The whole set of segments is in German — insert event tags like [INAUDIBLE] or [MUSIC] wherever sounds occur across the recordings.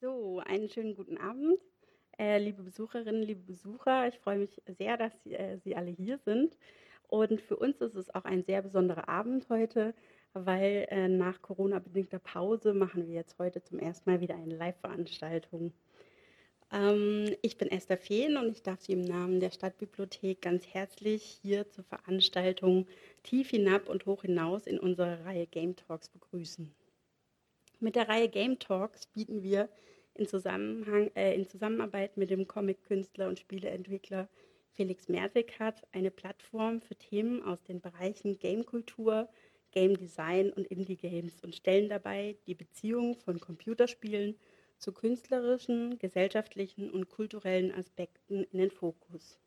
So, einen schönen guten Abend, äh, liebe Besucherinnen, liebe Besucher. Ich freue mich sehr, dass Sie, äh, Sie alle hier sind. Und für uns ist es auch ein sehr besonderer Abend heute, weil äh, nach Corona-bedingter Pause machen wir jetzt heute zum ersten Mal wieder eine Live-Veranstaltung. Ähm, ich bin Esther Fehn und ich darf Sie im Namen der Stadtbibliothek ganz herzlich hier zur Veranstaltung Tief hinab und hoch hinaus in unserer Reihe Game Talks begrüßen. Mit der Reihe Game Talks bieten wir in, Zusammenhang, äh, in Zusammenarbeit mit dem Comic-Künstler und Spieleentwickler Felix Mersikat eine Plattform für Themen aus den Bereichen Gamekultur, Game Design und Indie Games und stellen dabei die Beziehung von Computerspielen zu künstlerischen, gesellschaftlichen und kulturellen Aspekten in den Fokus.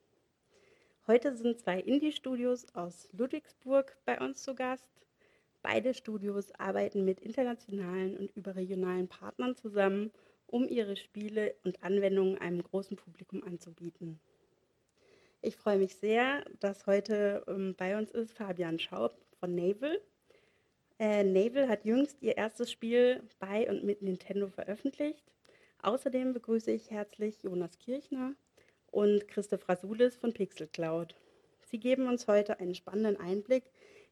Heute sind zwei Indie-Studios aus Ludwigsburg bei uns zu Gast. Beide Studios arbeiten mit internationalen und überregionalen Partnern zusammen, um ihre Spiele und Anwendungen einem großen Publikum anzubieten. Ich freue mich sehr, dass heute ähm, bei uns ist Fabian Schaub von Naval. Äh, Naval hat jüngst ihr erstes Spiel bei und mit Nintendo veröffentlicht. Außerdem begrüße ich herzlich Jonas Kirchner und Christoph Rasulis von Pixel Cloud. Sie geben uns heute einen spannenden Einblick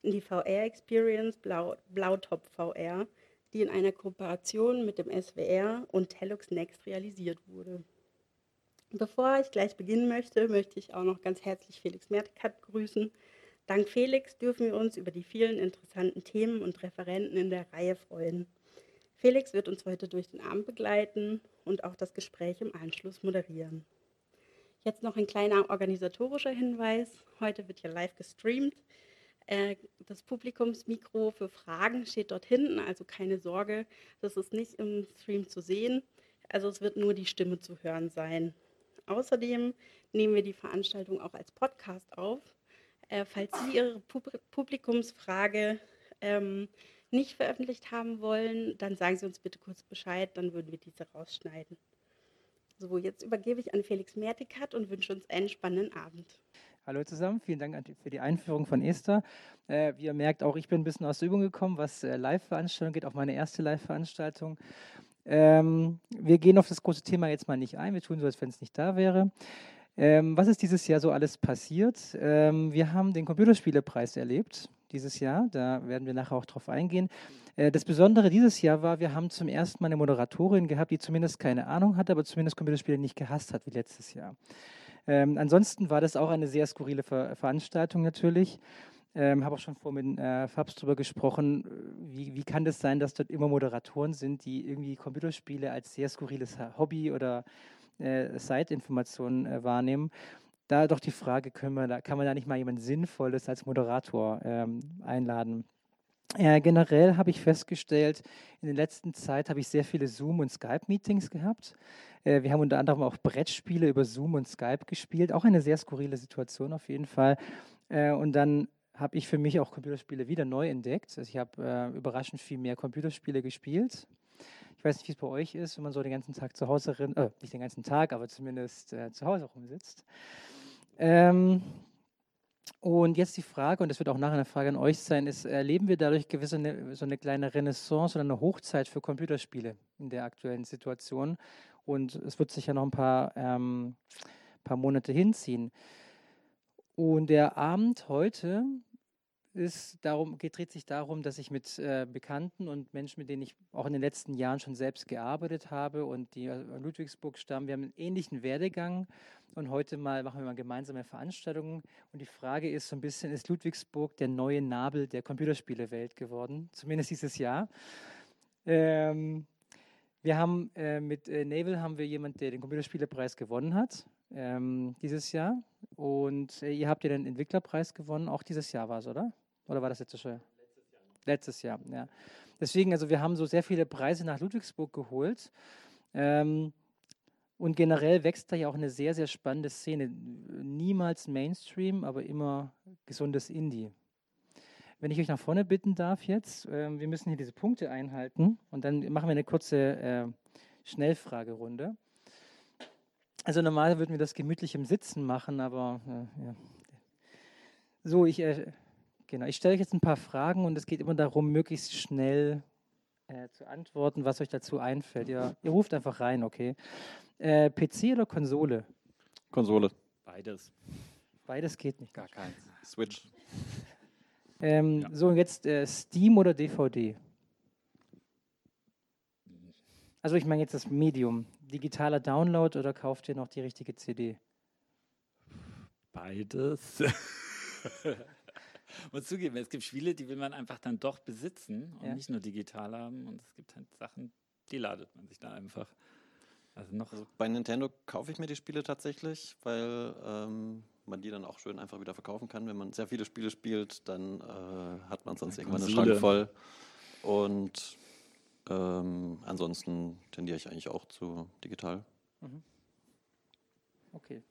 in die VR-Experience Blau, Blautop VR, die in einer Kooperation mit dem SWR und Telux Next realisiert wurde. Bevor ich gleich beginnen möchte, möchte ich auch noch ganz herzlich Felix Mertikat grüßen. Dank Felix dürfen wir uns über die vielen interessanten Themen und Referenten in der Reihe freuen. Felix wird uns heute durch den Abend begleiten und auch das Gespräch im Anschluss moderieren. Jetzt noch ein kleiner organisatorischer Hinweis. Heute wird hier live gestreamt. Äh, das Publikumsmikro für Fragen steht dort hinten, also keine Sorge, das ist nicht im Stream zu sehen. Also es wird nur die Stimme zu hören sein. Außerdem nehmen wir die Veranstaltung auch als Podcast auf. Äh, falls Sie Ihre Publikumsfrage ähm, nicht veröffentlicht haben wollen, dann sagen Sie uns bitte kurz Bescheid, dann würden wir diese rausschneiden. So, jetzt übergebe ich an Felix Mertikat und wünsche uns einen spannenden Abend. Hallo zusammen, vielen Dank für die Einführung von Esther. Äh, wie ihr merkt, auch ich bin ein bisschen aus der Übung gekommen, was äh, Live-Veranstaltung geht, auch meine erste Live-Veranstaltung. Ähm, wir gehen auf das große Thema jetzt mal nicht ein, wir tun so, als wenn es nicht da wäre. Ähm, was ist dieses Jahr so alles passiert? Ähm, wir haben den Computerspielepreis erlebt dieses Jahr, da werden wir nachher auch drauf eingehen. Äh, das Besondere dieses Jahr war, wir haben zum ersten Mal eine Moderatorin gehabt, die zumindest keine Ahnung hatte, aber zumindest Computerspiele nicht gehasst hat wie letztes Jahr. Ähm, ansonsten war das auch eine sehr skurrile Ver Veranstaltung natürlich. Ähm, habe auch schon vor mit äh, Fabs darüber gesprochen, wie, wie kann das sein, dass dort immer Moderatoren sind, die irgendwie Computerspiele als sehr skurriles Hobby oder äh, Side-Informationen äh, wahrnehmen. Da doch die Frage, können wir da, kann man da nicht mal jemand Sinnvolles als Moderator ähm, einladen? Äh, generell habe ich festgestellt, in der letzten Zeit habe ich sehr viele Zoom- und Skype-Meetings gehabt. Äh, wir haben unter anderem auch Brettspiele über Zoom und Skype gespielt. Auch eine sehr skurrile Situation auf jeden Fall. Äh, und dann habe ich für mich auch Computerspiele wieder neu entdeckt. Also ich habe äh, überraschend viel mehr Computerspiele gespielt. Ich weiß nicht, wie es bei euch ist, wenn man so den ganzen Tag zu Hause, äh, nicht den ganzen Tag, aber zumindest äh, zu Hause rumsitzt. Ähm, und jetzt die Frage, und das wird auch nachher eine Frage an euch sein, ist, erleben wir dadurch gewisse eine, so eine kleine Renaissance oder eine Hochzeit für Computerspiele in der aktuellen Situation? Und es wird sich ja noch ein paar, ähm, paar Monate hinziehen. Und der Abend heute ist darum, dreht sich darum, dass ich mit äh, Bekannten und Menschen, mit denen ich auch in den letzten Jahren schon selbst gearbeitet habe und die aus Ludwigsburg stammen, wir haben einen ähnlichen Werdegang und heute mal machen wir mal gemeinsame Veranstaltungen. Und die Frage ist so ein bisschen, ist Ludwigsburg der neue Nabel der Computerspielewelt geworden? Zumindest dieses Jahr. Ähm, wir haben äh, mit äh, Naval haben wir jemanden, der den Computerspielepreis gewonnen hat ähm, dieses Jahr. Und äh, ihr habt ja den Entwicklerpreis gewonnen, auch dieses Jahr war es, oder? Oder war das letztes Jahr? Letztes Jahr. Ja. Deswegen, also wir haben so sehr viele Preise nach Ludwigsburg geholt. Ähm, und generell wächst da ja auch eine sehr, sehr spannende Szene. Niemals Mainstream, aber immer gesundes Indie. Wenn ich euch nach vorne bitten darf jetzt, äh, wir müssen hier diese Punkte einhalten und dann machen wir eine kurze äh, Schnellfragerunde. Also normal würden wir das gemütlich im Sitzen machen, aber äh, ja. So, ich äh, Genau, ich stelle euch jetzt ein paar Fragen und es geht immer darum, möglichst schnell äh, zu antworten, was euch dazu einfällt. Ihr, ihr ruft einfach rein, okay? Äh, PC oder Konsole? Konsole. Beides. Beides geht nicht. Gar keins. Switch. Ähm, Ja. So, und jetzt äh, Steam oder DVD? Also ich meine jetzt das Medium. Digitaler Download oder kauft ihr noch die richtige CD? Beides. [LAUGHS] Muss zugeben, es gibt Spiele, die will man einfach dann doch besitzen und Ja. nicht nur digital haben. Und es gibt halt Sachen, die ladet man sich dann einfach. Also noch Also bei Nintendo kaufe ich mir die Spiele tatsächlich, weil ähm, man die dann auch schön einfach wieder verkaufen kann. Wenn man sehr viele Spiele spielt, dann äh, hat man sonst irgendwann einen. Schrank voll. Und ähm, ansonsten tendiere ich eigentlich auch zu digital. Okay.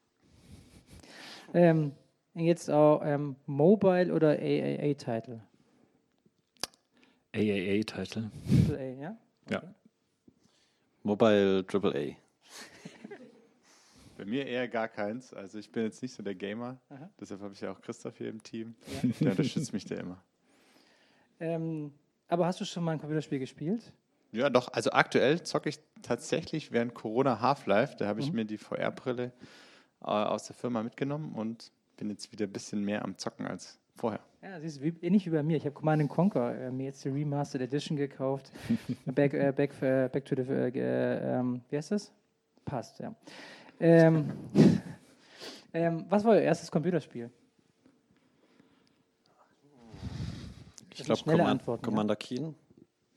Ähm, jetzt auch ähm, Mobile oder AAA-Title? AAA-Titel. AAA, ja? Ja. Mobile AAA. Bei mir eher gar keins. Also ich bin jetzt nicht so der Gamer. Aha. Deshalb habe ich ja auch Christoph hier im Team. Ja. [LAUGHS] Der unterstützt mich da immer. Ähm, aber hast du schon mal ein Computerspiel gespielt? Ja, doch. Also aktuell zocke ich tatsächlich während Corona Half-Life. Da habe ich Mhm. mir die VR-Brille äh, aus der Firma mitgenommen und bin jetzt wieder ein bisschen mehr am Zocken als vorher. Ja, siehst du, wie, ähnlich wie bei mir. Ich habe Command Conquer äh, mir jetzt die Remastered Edition gekauft. [LAUGHS] back, äh, back, äh, back to the, äh, äh, ähm, wie heißt das? Passt, ja. Ähm, [LAUGHS] ähm, was war euer erstes Computerspiel? Ich glaube, Command, Antworten, ja. Commander Keen.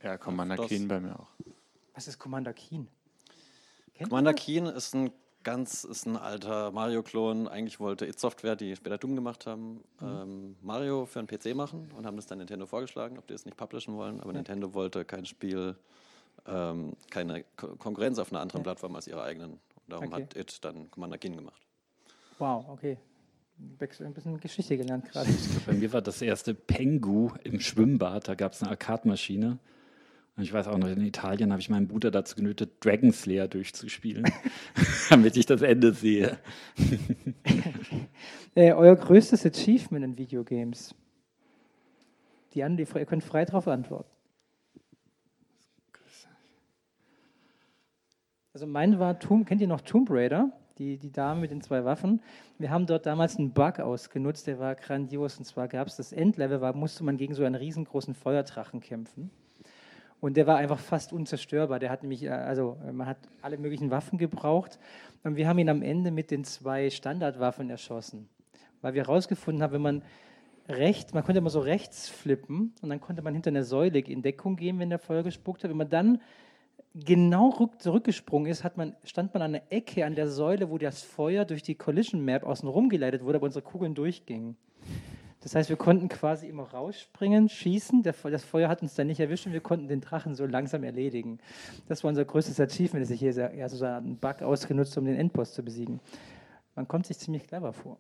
Ja, Commander Das- Keen bei mir auch. Was ist Commander Keen? Kennt Commander? Keen ist ein ganz, ist ein alter Mario-Klon. Eigentlich wollte It Software, die später Doom gemacht haben, Mhm. ähm, Mario für einen PC machen und haben das dann Nintendo vorgeschlagen, ob die es nicht publishen wollen. Aber Ja. Nintendo wollte kein Spiel, ähm, keine Ko Konkurrenz auf einer anderen Ja. Plattform als ihre eigenen. Und darum Okay. hat It dann Commander Keen gemacht. Wow, okay. Bex- Ein bisschen Geschichte gelernt gerade. [LAUGHS] Bei mir war das erste Pengu im Schwimmbad. Da gab es eine Arcade-Maschine. Und ich weiß auch noch, in Italien habe ich meinen Bruder dazu genötigt, Dragon Slayer durchzuspielen, [LAUGHS] damit ich das Ende sehe. [LAUGHS] Äh, euer größtes Achievement in Videogames? Die anderen, die, ihr könnt frei darauf antworten. Also mein war Tomb, kennt ihr noch Tomb Raider? Die, die Dame mit den zwei Waffen. Wir haben dort damals einen Bug ausgenutzt, der war grandios. Und zwar gab es das Endlevel, war, musste man gegen so einen riesengroßen Feuerdrachen kämpfen. Und der war einfach fast unzerstörbar. Der hat nämlich, äh, also äh, man hat alle möglichen Waffen gebraucht. Und wir haben ihn am Ende mit den zwei Standardwaffen erschossen. Weil wir herausgefunden haben, wenn man rechts, man konnte immer so rechts flippen und dann konnte man hinter einer Säule in Deckung gehen, wenn der Feuer gespuckt hat. Wenn man dann genau rück, zurückgesprungen ist, man, stand man an der Ecke an der Säule, wo das Feuer durch die Collision Map außen rum geleitet wurde, aber unsere Kugeln durchgingen. Das heißt, wir konnten quasi immer rausspringen, schießen. Der, das Feuer hat uns dann nicht erwischt und wir konnten den Drachen so langsam erledigen. Das war unser größtes Achievement, das ich hier ja, so einen Bug ausgenutzt, um den Endboss zu besiegen. Man kommt sich ziemlich clever vor.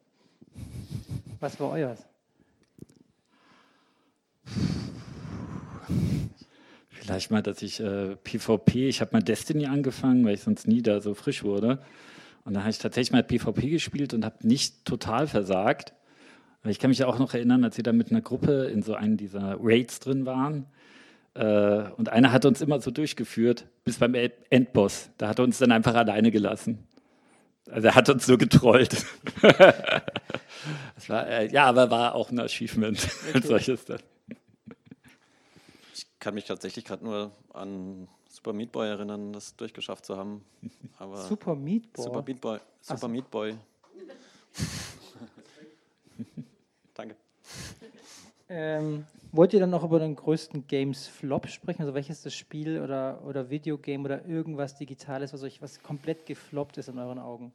Was war euers? Vielleicht mal, dass ich äh, PvP, ich habe mal Destiny angefangen, weil ich sonst nie da so frisch wurde. Und dann habe ich tatsächlich mal PvP gespielt und habe nicht total versagt. Aber ich kann mich auch noch erinnern, als wir da mit einer Gruppe in so einem dieser Raids drin waren. Äh, und einer hat uns immer so durchgeführt, bis beim Endboss. Da hat er uns dann einfach alleine gelassen. Also er hat uns nur getrollt. [LAUGHS] war, äh, ja, aber war auch ein Achievement [LAUGHS] als solches dann. Ich kann mich tatsächlich gerade nur an Super Meat Boy erinnern, das durchgeschafft zu haben. Aber Super Meatball. Super Meat Boy. Super so. Meat Boy. [LAUGHS] Danke. Ähm, wollt ihr dann noch über den größten Games-Flop sprechen? Also welches das Spiel oder, oder Videogame oder irgendwas Digitales, was euch was komplett gefloppt ist in euren Augen?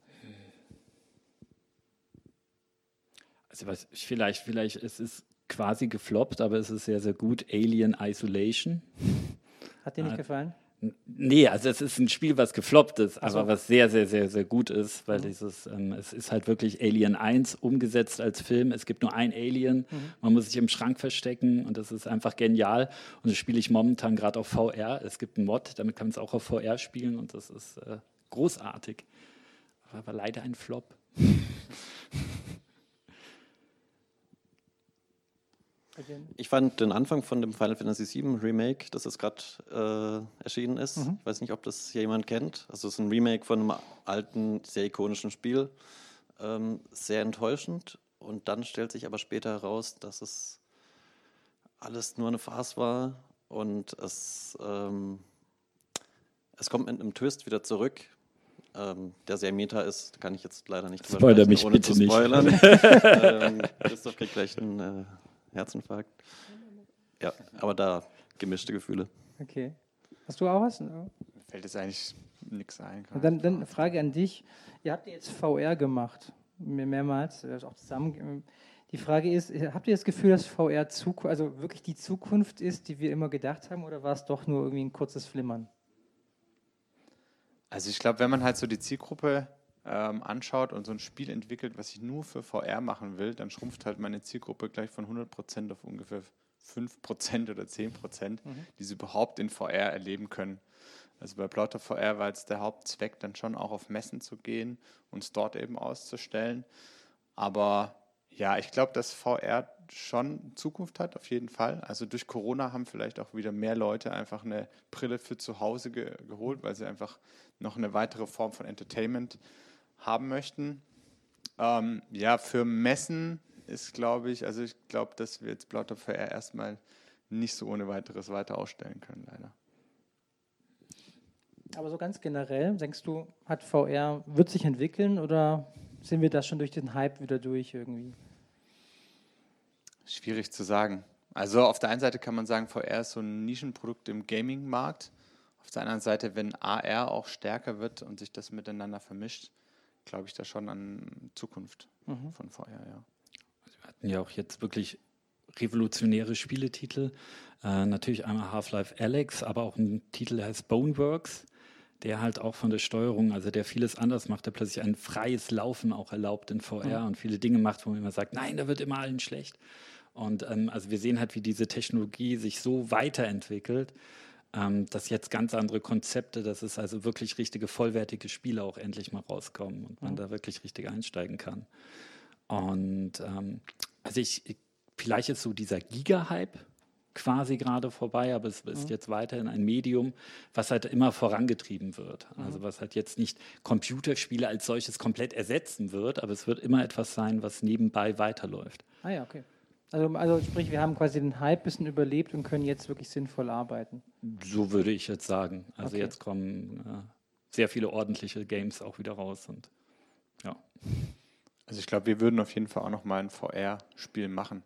Also was vielleicht, vielleicht es ist quasi gefloppt, aber es ist sehr, sehr gut. Alien Isolation. Hat dir nicht gefallen? Nee, also es ist ein Spiel, was gefloppt ist, Ach so. aber was sehr, sehr, sehr, sehr gut ist, weil Mhm. dieses, ähm, es ist halt wirklich Alien 1 umgesetzt als Film. Es gibt nur ein Alien, Mhm. man muss sich im Schrank verstecken und das ist einfach genial. Und das spiele ich momentan gerade auf VR. Es gibt einen Mod, damit kann man es auch auf VR spielen und das ist äh, großartig. Aber leider ein Flop. [LAUGHS] Ich fand den Anfang von dem Final Fantasy VII Remake, das jetzt gerade äh, erschienen ist, Mhm. ich weiß nicht, ob das hier jemand kennt, also es ist ein Remake von einem alten, sehr ikonischen Spiel, ähm, sehr enttäuschend. Und dann stellt sich aber später heraus, dass es alles nur eine Farce war. Und es, ähm, es kommt mit einem Twist wieder zurück, ähm, der sehr meta ist, kann ich jetzt leider nicht Spoiler sprechen, mich ohne bitte zu nicht. spoilern. [LAUGHS] ähm, Christoph kriegt gleich einen äh, Herzinfarkt. Ja, aber da gemischte Gefühle. Okay. Hast du auch was? Mir fällt jetzt eigentlich nichts ein. Dann, dann eine Frage an dich. Ihr habt jetzt VR gemacht, mehr- mehrmals, äh, auch zusammen. Die Frage ist, äh, habt ihr das Gefühl, dass VR Zuku also wirklich die Zukunft ist, die wir immer gedacht haben, oder war es doch nur irgendwie ein kurzes Flimmern? Also ich glaube, wenn man halt so die Zielgruppe ähm, anschaut und so ein Spiel entwickelt, was ich nur für VR machen will, dann schrumpft halt meine Zielgruppe gleich von 100% auf ungefähr 5% oder 10%, die sie überhaupt in VR erleben können. Also bei Plauter VR war jetzt der Hauptzweck, dann schon auch auf Messen zu gehen und es dort eben auszustellen. Aber ja, ich glaube, dass VR schon Zukunft hat, auf jeden Fall. Also durch Corona haben vielleicht auch wieder mehr Leute einfach eine Brille für zu Hause ge geholt, weil sie einfach noch eine weitere Form von Entertainment haben möchten. Ähm, ja, für Messen ist, glaube ich, also ich glaube, dass wir jetzt Plauter VR erstmal nicht so ohne weiteres weiter ausstellen können, leider. Aber so ganz generell, denkst du, hat VR, wird sich entwickeln oder sind wir da schon durch den Hype wieder durch irgendwie? Schwierig zu sagen. Also auf der einen Seite kann man sagen, VR ist so ein Nischenprodukt im Gaming-Markt. Auf der anderen Seite, wenn AR auch stärker wird und sich das miteinander vermischt, glaube ich da schon an Zukunft von VR, ja. Wir hatten ja auch jetzt wirklich revolutionäre Spieletitel. Äh, natürlich einmal Half-Life Alex, aber auch ein Titel, der heißt Boneworks, der halt auch von der Steuerung, also der vieles anders macht, der plötzlich ein freies Laufen auch erlaubt in VR und viele Dinge macht, wo man immer sagt, nein, da wird immer allen schlecht. Und ähm, also wir sehen halt, wie diese Technologie sich so weiterentwickelt, ähm, dass jetzt ganz andere Konzepte, dass es also wirklich richtige vollwertige Spiele auch endlich mal rauskommen und man da wirklich richtig einsteigen kann. Und ähm, also ich, ich- vielleicht ist so dieser Giga-Hype quasi gerade vorbei, aber es ist jetzt weiterhin ein Medium, was halt immer vorangetrieben wird. Also was halt jetzt nicht Computerspiele als solches komplett ersetzen wird, aber es wird immer etwas sein, was nebenbei weiterläuft. Ah ja, okay. Also, also sprich, wir haben quasi den Hype ein bisschen überlebt und können jetzt wirklich sinnvoll arbeiten. So würde ich jetzt sagen. Also Okay. jetzt kommen äh, sehr viele ordentliche Games auch wieder raus und ja. Also ich glaube, wir würden auf jeden Fall auch noch mal ein VR-Spiel machen.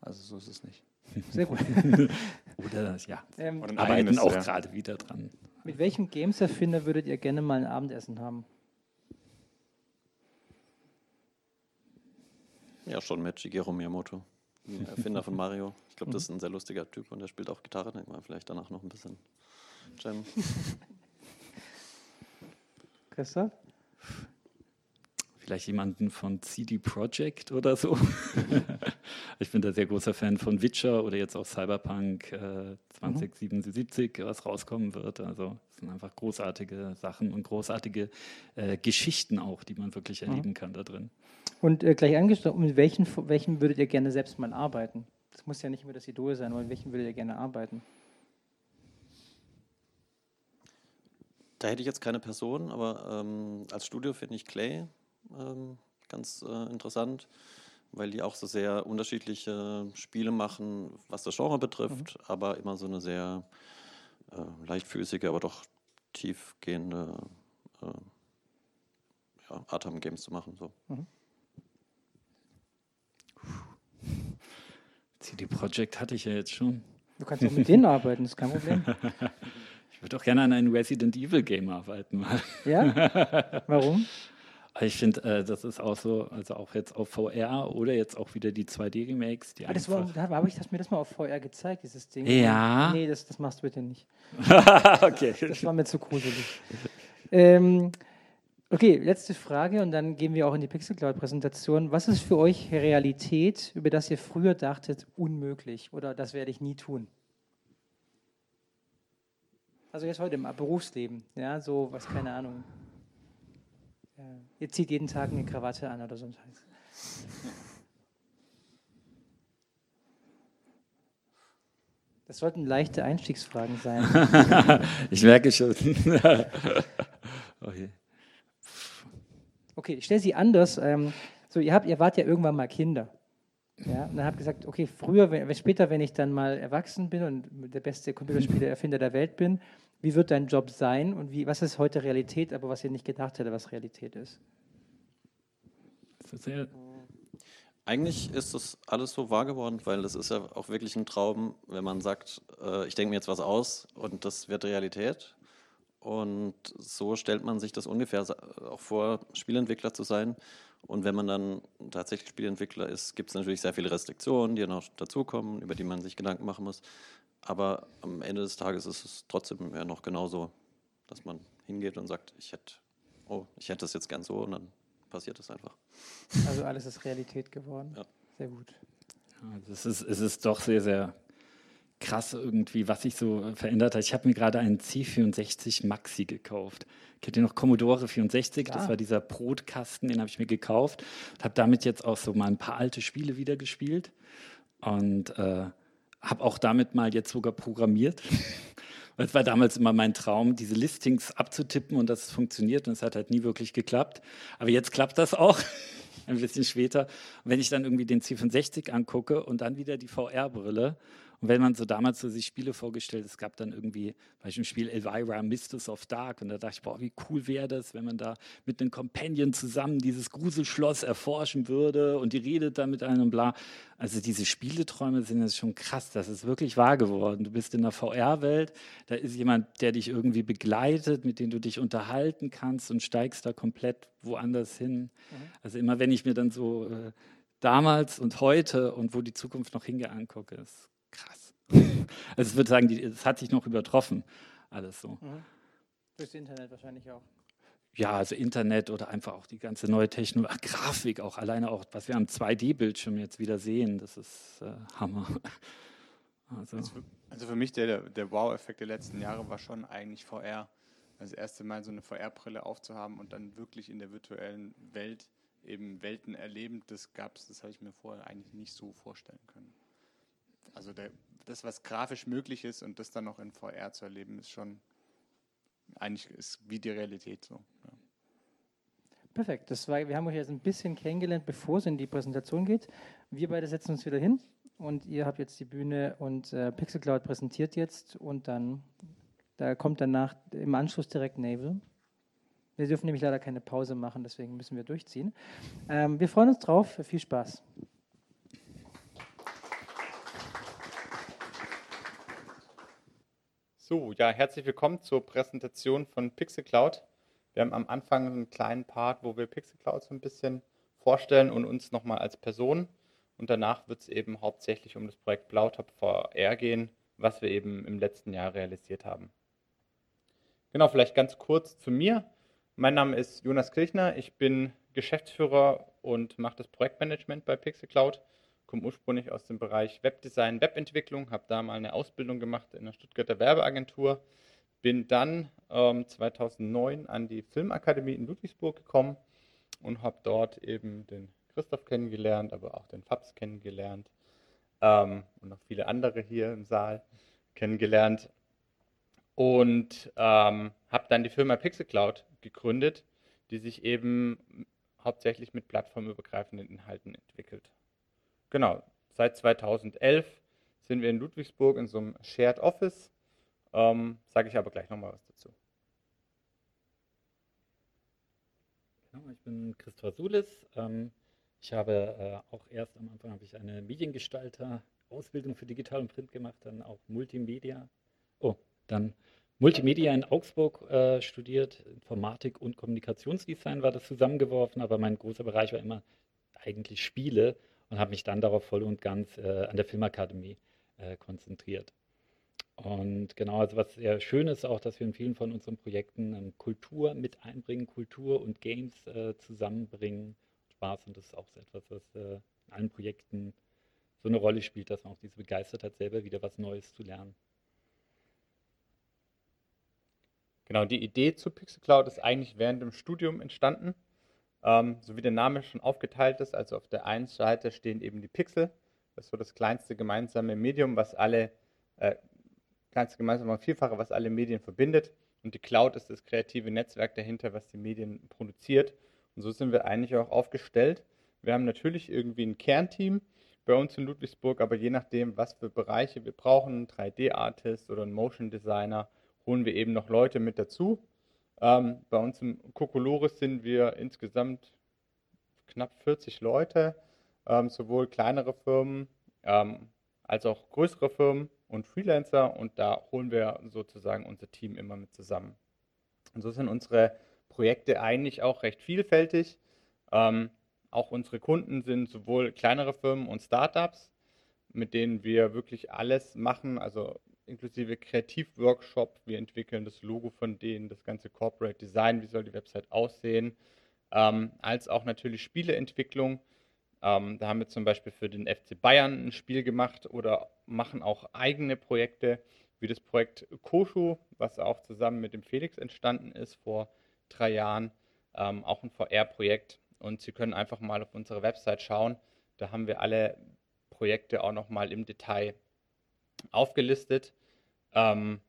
Also so ist es nicht. Sehr gut. [LAUGHS] Oder das, ja. ähm, Oder ein Arbeiten eigenes, auch ja. gerade wieder dran. mit welchem Games-Erfinder würdet ihr gerne mal ein Abendessen haben? Ja, schon mit Shigeru Miyamoto, dem Erfinder von Mario. Ich glaube, das ist ein sehr lustiger Typ und der spielt auch Gitarre. Denkt man vielleicht danach noch ein bisschen Jam. Christoph? Vielleicht jemanden von CD Projekt oder so. [LAUGHS] ich bin da sehr großer Fan von Witcher oder jetzt auch Cyberpunk äh, 2077, was rauskommen wird. Also es sind einfach großartige Sachen und großartige äh, Geschichten auch, die man wirklich erleben kann da drin. Und äh, gleich angeschlossen, mit welchen, welchen würdet ihr gerne selbst mal arbeiten? Das muss ja nicht immer das Idol sein, aber mit welchen würdet ihr gerne arbeiten? Da hätte ich jetzt keine Person, aber ähm, als Studio finde ich Clay ganz äh, interessant, weil die auch so sehr unterschiedliche Spiele machen, was das Genre betrifft, aber immer so eine sehr äh, leichtfüßige, aber doch tiefgehende äh, ja, Art haben, Games zu machen. So. CD Projekt hatte ich ja jetzt schon. Du kannst auch mit denen arbeiten, das ist kein Problem. [LAUGHS] Ich würde auch gerne an einem Resident Evil Game arbeiten. Mal. Ja? Warum? Aber Ich finde, äh, das ist auch so, also auch jetzt auf VR oder jetzt auch wieder die 2D-Remakes, die Ah, das war, da habe ich das, mir das mal auf VR gezeigt, dieses Ding. Ja. Nee, das, das machst du bitte nicht. [LAUGHS] okay. Das war mir zu gruselig. ähm, okay, letzte Frage und dann gehen wir auch in die Pixel Cloud-Präsentation. Was ist für euch Realität, über das ihr früher dachtet, unmöglich oder das werde ich nie tun? Also jetzt heute im Berufsleben, ja, so was, keine Ahnung. Ihr zieht jeden Tag eine Krawatte an oder so ein Scheiß. Das sollten leichte Einstiegsfragen sein. [LAUGHS] ich merke schon. [LAUGHS] okay. okay, ich stelle sie anders. Ähm, so, ihr, habt, ihr wart ja irgendwann mal Kinder. Ja, und dann habt gesagt, okay, früher, wenn, später, wenn ich dann mal erwachsen bin und der beste Computerspieleerfinder der Welt bin, wie wird dein Job sein und wie, was ist heute Realität, aber was ihr nicht gedacht hättet, was Realität ist? Eigentlich ist das alles so wahr geworden, weil es ist ja auch wirklich ein Traum, wenn man sagt, äh, ich denke mir jetzt was aus und das wird Realität. Und so stellt man sich das ungefähr auch vor, Spielentwickler zu sein. Und wenn man dann tatsächlich Spielentwickler ist, gibt es natürlich sehr viele Restriktionen, die noch dazukommen, über die man sich Gedanken machen muss. Aber am Ende des Tages ist es trotzdem ja noch genauso, dass man hingeht und sagt, ich hätte, oh, ich hätte das jetzt gern so und dann passiert es einfach. Also alles ist Realität geworden. Ja. Sehr gut. Ja, es, ist, es ist doch sehr, sehr krass irgendwie, was sich so verändert hat. Ich habe mir gerade einen C64 Maxi gekauft. Kennt ihr noch Commodore 64? Ja. Das war dieser Brotkasten, den habe ich mir gekauft. Habe damit jetzt auch so mal ein paar alte Spiele wieder gespielt. Und äh, habe auch damit mal jetzt sogar programmiert. [LAUGHS] Es war damals immer mein Traum, diese Listings abzutippen und das funktioniert und es hat halt nie wirklich geklappt. Aber jetzt klappt das auch, [LAUGHS] [LAUGHS] ein bisschen später. Und wenn ich dann irgendwie den C65 angucke und dann wieder die VR-Brille und wenn man so damals so sich Spiele vorgestellt, es gab dann irgendwie bei dem Spiel Elvira Mistress of Dark und da dachte ich, boah, wie cool wäre das, wenn man da mit einem Companion zusammen dieses Gruselschloss erforschen würde und die redet dann mit einem bla. Also diese Spieleträume sind jetzt schon krass, das ist wirklich wahr geworden. Du bist in der VR-Welt, da ist jemand, der dich irgendwie begleitet, mit dem du dich unterhalten kannst und steigst da komplett woanders hin. Mhm. Also immer wenn ich mir dann so äh, damals und heute und wo die Zukunft noch hingeht angucke, ist krass. [LAUGHS] Also ich würde sagen, es hat sich noch übertroffen, alles so. Mhm. Durchs Internet wahrscheinlich auch. Ja, also Internet oder einfach auch die ganze neue Technologie, Grafik auch, alleine auch, was wir am 2D-Bildschirm jetzt wieder sehen, das ist äh, Hammer. Also. [LAUGHS] also. also, für mich der, der Wow-Effekt der letzten Jahre war schon eigentlich VR. Das erste Mal so eine VR-Brille aufzuhaben und dann wirklich in der virtuellen Welt eben Welten erleben, das gab es, das habe ich mir vorher eigentlich nicht so vorstellen können. Also der, das, was grafisch möglich ist und das dann noch in VR zu erleben, ist schon eigentlich ist wie die Realität so. Ja. Perfekt. Das war, wir haben euch jetzt ein bisschen kennengelernt, bevor es in die Präsentation geht. Wir beide setzen uns wieder hin und ihr habt jetzt die Bühne und äh, Pixelcloud präsentiert jetzt und dann da kommt danach im Anschluss direkt Navel. Wir dürfen nämlich leider keine Pause machen, deswegen müssen wir durchziehen. Ähm, wir freuen uns drauf. Viel Spaß. So, ja, herzlich willkommen zur Präsentation von PixelCloud. Wir haben am Anfang einen kleinen Part, wo wir PixelCloud so ein bisschen vorstellen und uns nochmal als Person. Und danach wird es eben hauptsächlich um das Projekt Blautop VR gehen, was wir eben im letzten Jahr realisiert haben. Genau, vielleicht ganz kurz zu mir. Mein Name ist Jonas Kirchner. Ich bin Geschäftsführer und mache das Projektmanagement bei PixelCloud komme ursprünglich aus dem Bereich Webdesign, Webentwicklung, habe da mal eine Ausbildung gemacht in der Stuttgarter Werbeagentur, bin dann ähm, 2009 an die Filmakademie in Ludwigsburg gekommen und habe dort eben den Christoph kennengelernt, aber auch den Fabs kennengelernt ähm, und noch viele andere hier im Saal kennengelernt und ähm, habe dann die Firma Pixelcloud gegründet, die sich eben hauptsächlich mit plattformübergreifenden Inhalten entwickelt. Genau, seit 2011 sind wir in Ludwigsburg in so einem Shared Office. Ähm, Sage ich aber gleich nochmal was dazu. Genau, ich bin Christopher Sulis. Ähm, ich habe äh, auch erst am Anfang habe ich eine Mediengestalter Ausbildung für Digital und Print gemacht, dann auch Multimedia. Oh, dann Multimedia in Augsburg äh, studiert, Informatik und Kommunikationsdesign war das zusammengeworfen, aber mein großer Bereich war immer eigentlich Spiele und habe mich dann darauf voll und ganz äh, an der Filmakademie äh, konzentriert. Und genau, also was sehr schön ist auch, dass wir in vielen von unseren Projekten ähm, Kultur mit einbringen, Kultur und Games äh, zusammenbringen. Spaß und das ist auch so etwas, was äh, in allen Projekten so eine Rolle spielt, dass man auch diese Begeistertheit selber wieder was Neues zu lernen. Genau, die Idee zu Pixel Cloud ist eigentlich während dem Studium entstanden. Ähm, so wie der Name schon aufgeteilt ist, also auf der einen Seite stehen eben die Pixel, das ist so das kleinste gemeinsame Medium, was alle äh, kleinste gemeinsame Vielfache, was alle Medien verbindet. Und die Cloud ist das kreative Netzwerk dahinter, was die Medien produziert. Und so sind wir eigentlich auch aufgestellt. Wir haben natürlich irgendwie ein Kernteam bei uns in Ludwigsburg, aber je nachdem, was für Bereiche wir brauchen, ein 3D-Artist oder ein Motion Designer, holen wir eben noch Leute mit dazu. Ähm, bei uns im Kokolores sind wir insgesamt knapp 40 Leute, ähm, sowohl kleinere Firmen ähm, als auch größere Firmen und Freelancer und da holen wir sozusagen unser Team immer mit zusammen. Und so sind unsere Projekte eigentlich auch recht vielfältig. Ähm, auch unsere Kunden sind sowohl kleinere Firmen und Startups, mit denen wir wirklich alles machen, also inklusive Kreativworkshop. Wir entwickeln das Logo von denen, das ganze Corporate Design, wie soll die Website aussehen, ähm, als auch natürlich Spieleentwicklung. Ähm, da haben wir zum Beispiel für den FC Bayern ein Spiel gemacht oder machen auch eigene Projekte, wie das Projekt Koshu, was auch zusammen mit dem Felix entstanden ist vor drei Jahren. Ähm, auch ein VR-Projekt. Und Sie können einfach mal auf unsere Website schauen. Da haben wir alle Projekte auch nochmal im Detail aufgelistet. Ähm,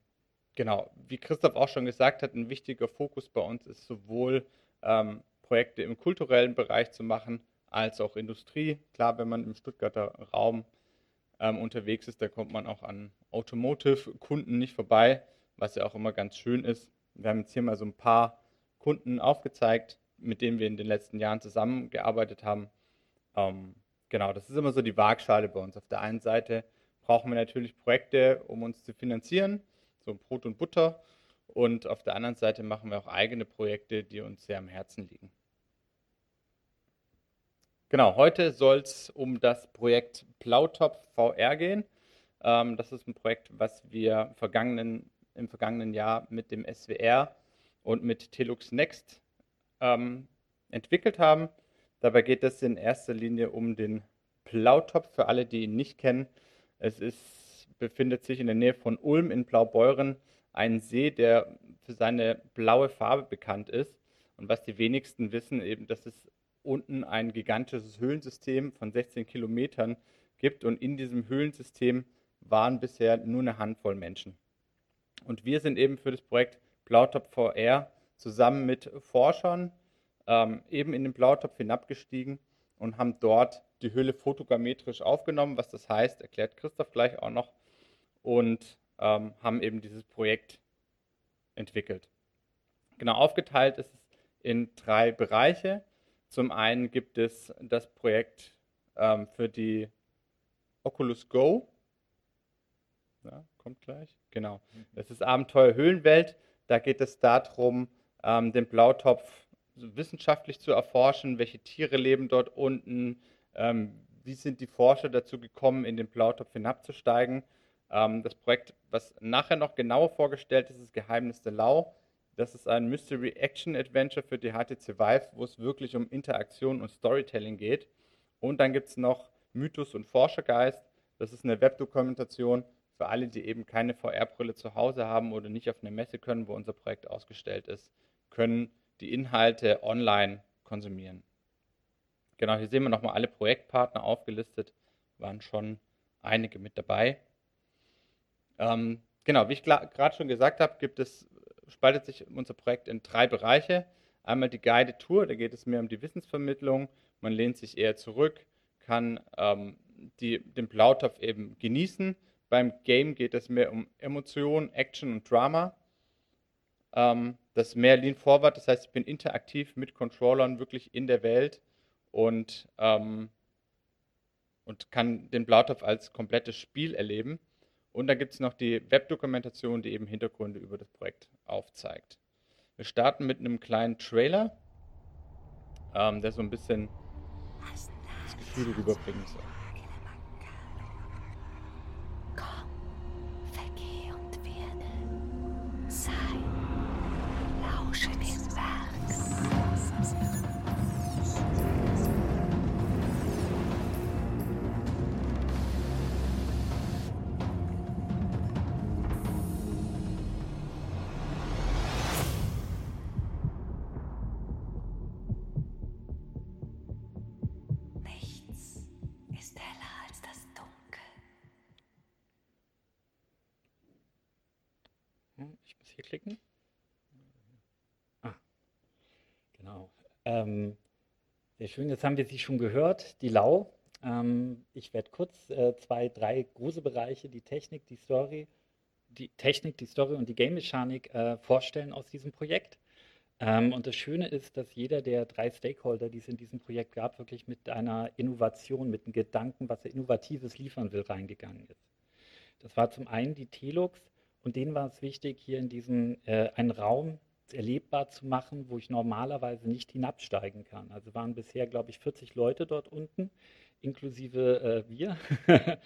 genau, wie Christoph auch schon gesagt hat, ein wichtiger Fokus bei uns ist sowohl ähm, Projekte im kulturellen Bereich zu machen, als auch Industrie. Klar, wenn man im Stuttgarter Raum ähm, unterwegs ist, da kommt man auch an Automotive-Kunden nicht vorbei, was ja auch immer ganz schön ist. Wir haben jetzt hier mal so ein paar Kunden aufgezeigt, mit denen wir in den letzten Jahren zusammengearbeitet haben. Ähm, genau, das ist immer so die Waagschale bei uns. Auf der einen Seite brauchen wir natürlich Projekte, um uns zu finanzieren, so Brot und Butter. Und auf der anderen Seite machen wir auch eigene Projekte, die uns sehr am Herzen liegen. Genau, heute soll es um das Projekt Plautop VR gehen. Ähm, das ist ein Projekt, was wir vergangenen, im vergangenen Jahr mit dem SWR und mit Telux Next ähm, entwickelt haben. Dabei geht es in erster Linie um den Plautop, für alle, die ihn nicht kennen. Es ist, befindet sich in der Nähe von Ulm in Blaubeuren, ein See, der für seine blaue Farbe bekannt ist. Und was die wenigsten wissen, eben, dass es unten ein gigantisches Höhlensystem von 16 Kilometern gibt und in diesem Höhlensystem waren bisher nur eine Handvoll Menschen. Und wir sind eben für das Projekt Blautopf VR zusammen mit Forschern ähm, eben in den Blautopf hinabgestiegen und haben dort die Höhle fotogrammetrisch aufgenommen. Was das heißt, erklärt Christoph gleich auch noch. Und ähm, haben eben dieses Projekt entwickelt. Genau aufgeteilt ist es in drei Bereiche. Zum einen gibt es das Projekt ähm, für die Oculus Go. Ja, kommt gleich. Genau. Das ist Abenteuer Höhlenwelt. Da geht es darum, ähm, den Blautopf wissenschaftlich zu erforschen. Welche Tiere leben dort unten? Ähm, wie sind die Forscher dazu gekommen, in den Blautopf hinabzusteigen? Ähm, das Projekt, was nachher noch genauer vorgestellt ist, ist Geheimnis der Lau. Das ist ein Mystery Action Adventure für die HTC Vive, wo es wirklich um Interaktion und Storytelling geht. Und dann gibt es noch Mythos und Forschergeist. Das ist eine Webdokumentation für alle, die eben keine VR-Brille zu Hause haben oder nicht auf eine Messe können, wo unser Projekt ausgestellt ist, können die Inhalte online konsumieren. Genau, hier sehen wir nochmal alle Projektpartner aufgelistet, waren schon einige mit dabei. Ähm, genau, wie ich gerade schon gesagt habe, gibt es spaltet sich unser Projekt in drei Bereiche. Einmal die Guided Tour, da geht es mehr um die Wissensvermittlung. Man lehnt sich eher zurück, kann ähm, die, den Blautopf eben genießen. Beim Game geht es mehr um Emotion, Action und Drama. Ähm, das mehr Lean Forward, das heißt, ich bin interaktiv mit Controllern wirklich in der Welt und, ähm, und kann den Blautopf als komplettes Spiel erleben. Und dann gibt es noch die Webdokumentation, die eben Hintergründe über das Projekt aufzeigt. Wir starten mit einem kleinen Trailer, ähm, der so ein bisschen das Gefühl rüberbringen soll. Schön, jetzt haben wir sie schon gehört, die Lau. Ähm, ich werde kurz äh, zwei, drei große Bereiche, die Technik, die Story, die Technik, die Story und die Game-Mechanik äh, vorstellen aus diesem Projekt. Ähm, und das Schöne ist, dass jeder der drei Stakeholder, die es in diesem Projekt gab, wirklich mit einer Innovation, mit einem Gedanken, was er Innovatives liefern will, reingegangen ist. Das war zum einen die Telux und denen war es wichtig, hier in diesem äh, einen Raum erlebbar zu machen, wo ich normalerweise nicht hinabsteigen kann. Also waren bisher, glaube ich, 40 Leute dort unten, inklusive äh, wir. [LAUGHS]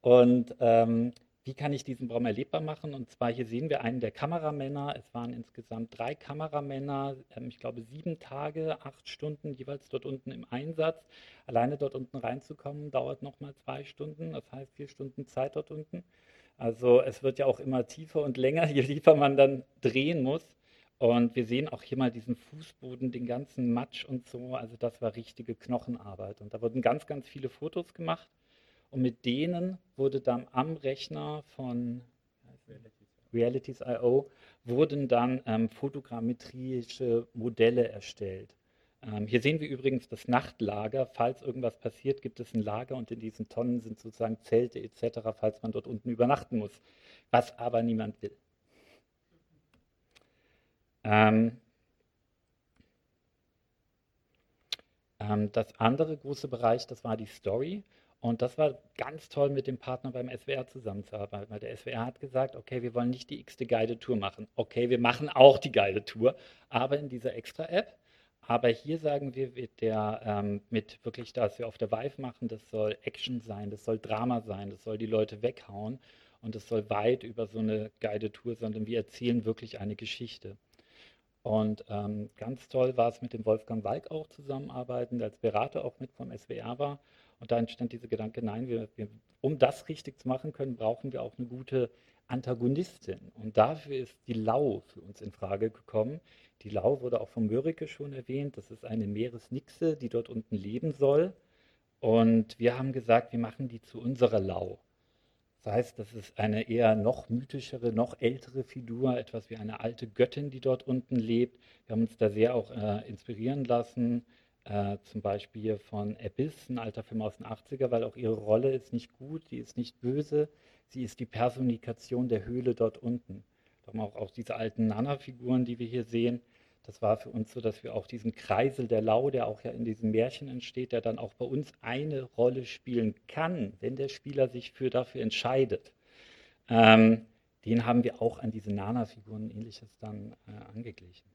und ähm, wie kann ich diesen Raum erlebbar machen? Und zwar hier sehen wir einen der Kameramänner. Es waren insgesamt drei Kameramänner, ähm, ich glaube sieben Tage, acht Stunden jeweils dort unten im Einsatz. Alleine dort unten reinzukommen dauert nochmal zwei Stunden, das heißt vier Stunden Zeit dort unten. Also es wird ja auch immer tiefer und länger, [LAUGHS] je lieber man dann drehen muss. Und wir sehen auch hier mal diesen Fußboden, den ganzen Matsch und so. Also das war richtige Knochenarbeit. Und da wurden ganz, ganz viele Fotos gemacht. Und mit denen wurde dann am Rechner von Realities.io wurden dann ähm, fotogrammetrische Modelle erstellt. Ähm, hier sehen wir übrigens das Nachtlager. Falls irgendwas passiert, gibt es ein Lager und in diesen Tonnen sind sozusagen Zelte etc., falls man dort unten übernachten muss, was aber niemand will. Ähm, ähm das andere große Bereich, das war die Story. Und das war ganz toll, mit dem Partner beim SWR zusammenzuarbeiten, weil der SWR hat gesagt, okay, wir wollen nicht die x-te geile Tour machen. Okay, wir machen auch die geile Tour, aber in dieser Extra-App. Aber hier sagen wir mit, der, ähm, mit wirklich, dass wir auf der Vive machen, das soll Action sein, das soll Drama sein, das soll die Leute weghauen und es soll weit über so eine geile Tour, sondern wir erzählen wirklich eine Geschichte. Und ähm, ganz toll war es mit dem Wolfgang Walk auch zusammenarbeiten, der als Berater auch mit vom SWR war und da entstand dieser Gedanke, nein, wir, wir, um das richtig zu machen können, brauchen wir auch eine gute Antagonistin. Und dafür ist die Lau für uns in Frage gekommen. Die Lau wurde auch von Mörike schon erwähnt. Das ist eine Meeresnixe, die dort unten leben soll. Und wir haben gesagt, wir machen die zu unserer Lau. Das heißt, das ist eine eher noch mythischere, noch ältere Figur, etwas wie eine alte Göttin, die dort unten lebt. Wir haben uns da sehr auch äh, inspirieren lassen äh, zum Beispiel von Abyss, ein alter Film aus den 80er, weil auch ihre Rolle ist nicht gut, sie ist nicht böse, sie ist die Personikation der Höhle dort unten. Darum auch, auch diese alten Nana-Figuren, die wir hier sehen, das war für uns so, dass wir auch diesen Kreisel der Lau, der auch ja in diesem Märchen entsteht, der dann auch bei uns eine Rolle spielen kann, wenn der Spieler sich für, dafür entscheidet. Ähm, den haben wir auch an diese Nana-Figuren ähnliches dann äh, angeglichen.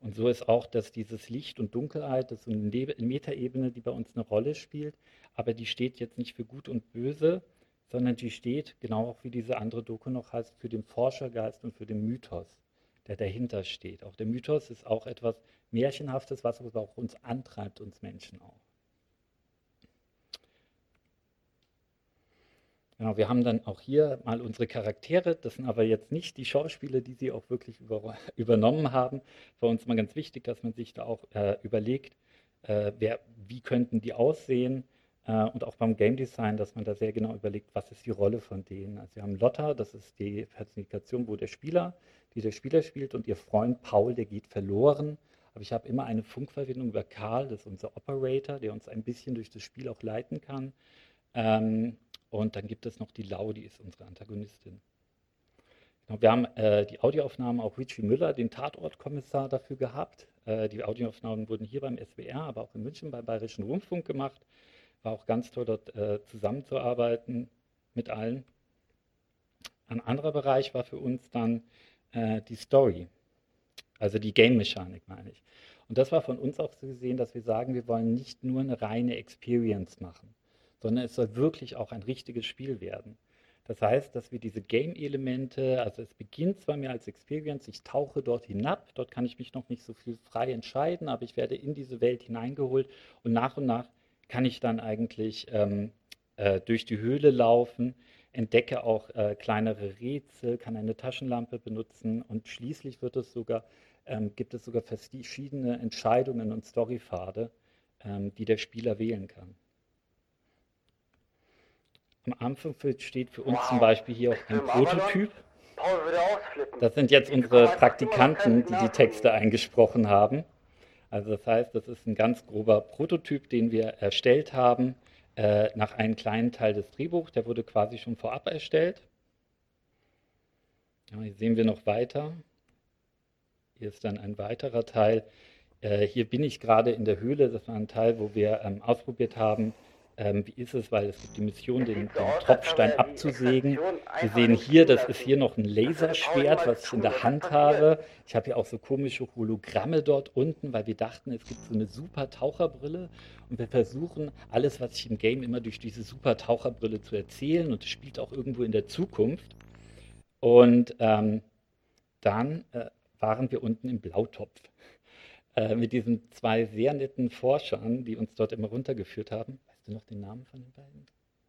Und so ist auch, dass dieses Licht und Dunkelheit, das ist eine Metaebene, die bei uns eine Rolle spielt, aber die steht jetzt nicht für Gut und Böse, sondern die steht, genau auch wie diese andere Doku noch heißt, für den Forschergeist und für den Mythos, der dahinter steht. Auch der Mythos ist auch etwas Märchenhaftes, was aber auch uns antreibt, uns Menschen auch. Genau, wir haben dann auch hier mal unsere Charaktere. Das sind aber jetzt nicht die Schauspieler, die sie auch wirklich über, [LAUGHS] übernommen haben. Für uns mal ganz wichtig, dass man sich da auch äh, überlegt, äh, wer, wie könnten die aussehen. Äh, und auch beim Game Design, dass man da sehr genau überlegt, was ist die Rolle von denen. Also wir haben Lotta, das ist die Personifikation, wo der Spieler, die der Spieler spielt, und ihr Freund Paul, der geht verloren. Aber ich habe immer eine Funkverbindung über Karl, das ist unser Operator, der uns ein bisschen durch das Spiel auch leiten kann. Ähm, und dann gibt es noch die Lau, die ist unsere Antagonistin. Genau, wir haben äh, die Audioaufnahmen auch Richie Müller, den Tatortkommissar, dafür gehabt. Äh, die Audioaufnahmen wurden hier beim SWR, aber auch in München beim Bayerischen Rundfunk gemacht. War auch ganz toll, dort äh, zusammenzuarbeiten mit allen. Ein anderer Bereich war für uns dann äh, die Story, also die Game-Mechanik, meine ich. Und das war von uns auch so gesehen, dass wir sagen, wir wollen nicht nur eine reine Experience machen sondern es soll wirklich auch ein richtiges Spiel werden. Das heißt, dass wir diese Game-Elemente, also es beginnt zwar mehr als Experience, ich tauche dort hinab, dort kann ich mich noch nicht so viel frei entscheiden, aber ich werde in diese Welt hineingeholt und nach und nach kann ich dann eigentlich ähm, äh, durch die Höhle laufen, entdecke auch äh, kleinere Rätsel, kann eine Taschenlampe benutzen und schließlich wird es sogar, ähm, gibt es sogar verschiedene Entscheidungen und Storypfade, ähm, die der Spieler wählen kann. Am Anfang steht für uns zum Beispiel hier auch ein Prototyp. Das sind jetzt unsere Praktikanten, die die Texte eingesprochen haben. Also das heißt, das ist ein ganz grober Prototyp, den wir erstellt haben äh, nach einem kleinen Teil des Drehbuchs. Der wurde quasi schon vorab erstellt. Ja, hier sehen wir noch weiter. Hier ist dann ein weiterer Teil. Äh, hier bin ich gerade in der Höhle. Das war ein Teil, wo wir ähm, ausprobiert haben, ähm, wie ist es, weil es gibt die Mission, den, den Tropfstein abzusägen. Wir sehen hier, das ist hier noch ein Laserschwert, was ich in der Hand habe. Ich habe hier auch so komische Hologramme dort unten, weil wir dachten, es gibt so eine super Taucherbrille und wir versuchen, alles, was ich im Game immer durch diese super Taucherbrille zu erzählen und es spielt auch irgendwo in der Zukunft. Und ähm, dann äh, waren wir unten im Blautopf äh, mit diesen zwei sehr netten Forschern, die uns dort immer runtergeführt haben. Weißt du noch den Namen von den beiden?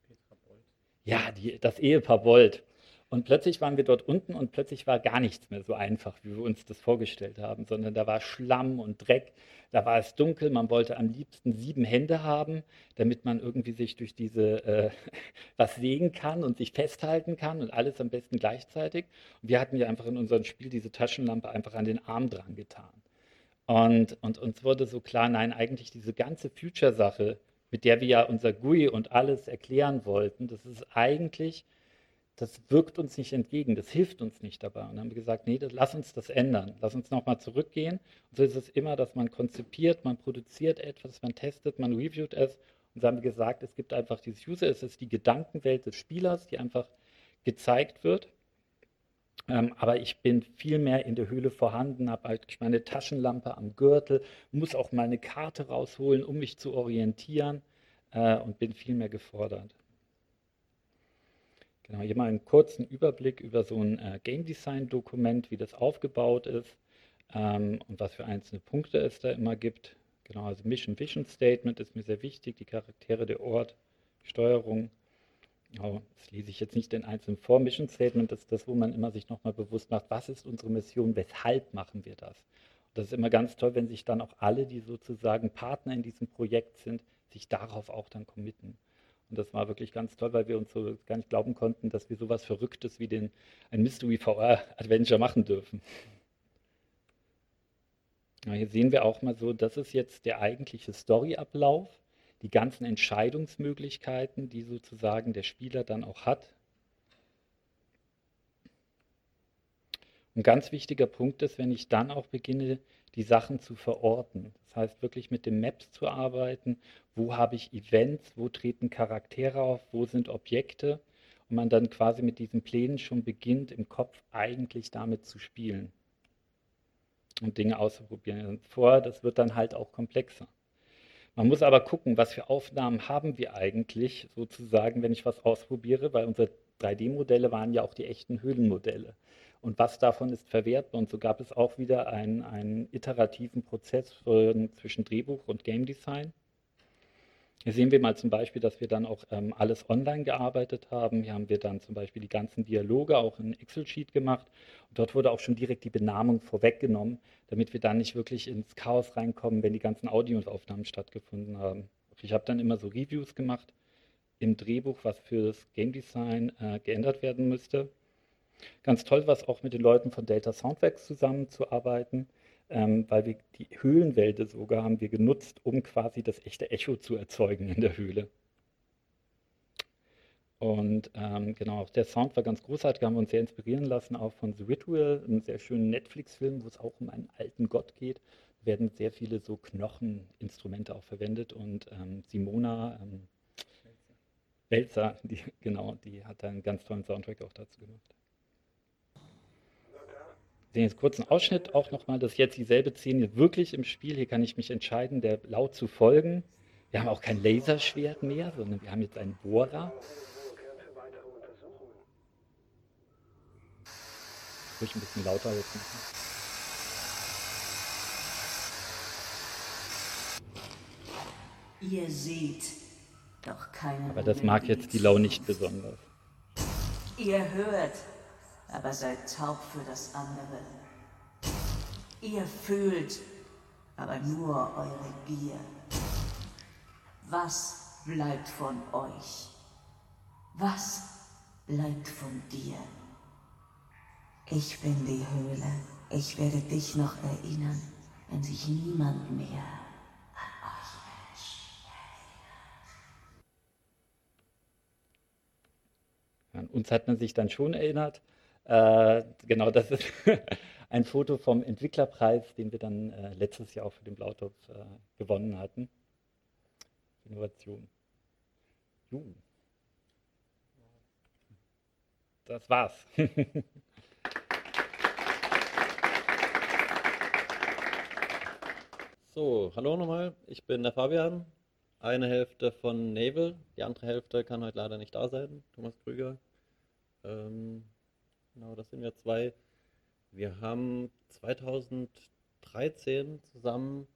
Petra Bold. Ja, die, das Ehepaar Bold. Und plötzlich waren wir dort unten und plötzlich war gar nichts mehr so einfach, wie wir uns das vorgestellt haben, sondern da war Schlamm und Dreck, da war es dunkel, man wollte am liebsten sieben Hände haben, damit man irgendwie sich durch diese äh, [LAUGHS] was sehen kann und sich festhalten kann und alles am besten gleichzeitig. Und wir hatten ja einfach in unserem Spiel diese Taschenlampe einfach an den Arm dran getan. Und, und uns wurde so klar, nein, eigentlich diese ganze Future-Sache, mit der wir ja unser GUI und alles erklären wollten, das ist eigentlich, das wirkt uns nicht entgegen, das hilft uns nicht dabei. Und dann haben wir gesagt, nee, das, lass uns das ändern, lass uns nochmal zurückgehen. Und so ist es immer, dass man konzipiert, man produziert etwas, man testet, man reviewt es. Und so haben wir gesagt, es gibt einfach dieses User, es ist die Gedankenwelt des Spielers, die einfach gezeigt wird. Ähm, aber ich bin viel mehr in der Höhle vorhanden, habe halt meine Taschenlampe am Gürtel, muss auch meine Karte rausholen, um mich zu orientieren äh, und bin viel mehr gefordert. Genau, hier mal einen kurzen Überblick über so ein äh, Game Design Dokument, wie das aufgebaut ist ähm, und was für einzelne Punkte es da immer gibt. Genau, also Mission Vision Statement ist mir sehr wichtig, die Charaktere, der Ort, Steuerung, Oh, das lese ich jetzt nicht in einzelnen vor. Mission Statement ist das, wo man immer sich nochmal bewusst macht, was ist unsere Mission, weshalb machen wir das. Und das ist immer ganz toll, wenn sich dann auch alle, die sozusagen Partner in diesem Projekt sind, sich darauf auch dann committen. Und das war wirklich ganz toll, weil wir uns so gar nicht glauben konnten, dass wir sowas Verrücktes wie den, ein Mystery VR Adventure machen dürfen. Ja, hier sehen wir auch mal so, das ist jetzt der eigentliche Storyablauf die ganzen Entscheidungsmöglichkeiten, die sozusagen der Spieler dann auch hat. Ein ganz wichtiger Punkt ist, wenn ich dann auch beginne, die Sachen zu verorten. Das heißt, wirklich mit den Maps zu arbeiten. Wo habe ich Events? Wo treten Charaktere auf? Wo sind Objekte? Und man dann quasi mit diesen Plänen schon beginnt, im Kopf eigentlich damit zu spielen und Dinge auszuprobieren. Vorher, das wird dann halt auch komplexer. Man muss aber gucken, was für Aufnahmen haben wir eigentlich sozusagen, wenn ich was ausprobiere, weil unsere 3D-Modelle waren ja auch die echten Höhlenmodelle. Und was davon ist verwertbar? Und so gab es auch wieder einen, einen iterativen Prozess zwischen Drehbuch und Game Design. Hier sehen wir mal zum Beispiel, dass wir dann auch ähm, alles online gearbeitet haben. Hier haben wir dann zum Beispiel die ganzen Dialoge auch in Excel-Sheet gemacht. Und dort wurde auch schon direkt die Benamung vorweggenommen, damit wir dann nicht wirklich ins Chaos reinkommen, wenn die ganzen Audioaufnahmen stattgefunden haben. Ich habe dann immer so Reviews gemacht im Drehbuch, was für das Game Design äh, geändert werden müsste. Ganz toll war es auch mit den Leuten von Delta Soundworks zusammenzuarbeiten ähm, weil wir die Höhlenwälder sogar haben wir genutzt, um quasi das echte Echo zu erzeugen in der Höhle. Und ähm, genau, auch der Sound war ganz großartig, haben wir uns sehr inspirieren lassen, auch von The Ritual, einem sehr schönen Netflix-Film, wo es auch um einen alten Gott geht. Da werden sehr viele so Knocheninstrumente auch verwendet und ähm, Simona ähm, Welzer, die, genau, die hat einen ganz tollen Soundtrack auch dazu gemacht sehen jetzt kurz einen Ausschnitt auch nochmal, das ist jetzt dieselbe Szene wirklich im Spiel. Hier kann ich mich entscheiden, der laut zu folgen. Wir haben auch kein Laserschwert mehr, sondern wir haben jetzt einen Bohrer. Ruhig ein bisschen lauter jetzt machen. Ihr seht doch keinen. Aber das mag jetzt die Lau nicht besonders. Ihr hört aber seid taub für das andere. Ihr fühlt, aber nur eure Gier. Was bleibt von euch? Was bleibt von dir? Ich bin die Höhle. Ich werde dich noch erinnern, wenn sich niemand mehr An uns hat man sich dann schon erinnert. Äh, genau, das ist [LAUGHS] ein Foto vom Entwicklerpreis, den wir dann äh, letztes Jahr auch für den Blautopf äh, gewonnen hatten. Innovation. Juh. Das war's. [LAUGHS] So, hallo nochmal. Ich bin der Fabian. Eine Hälfte von Navel, die andere Hälfte kann heute leider nicht da sein. Thomas Krüger. Ähm, genau, das sind wir zwei. Wir haben 2013 zusammen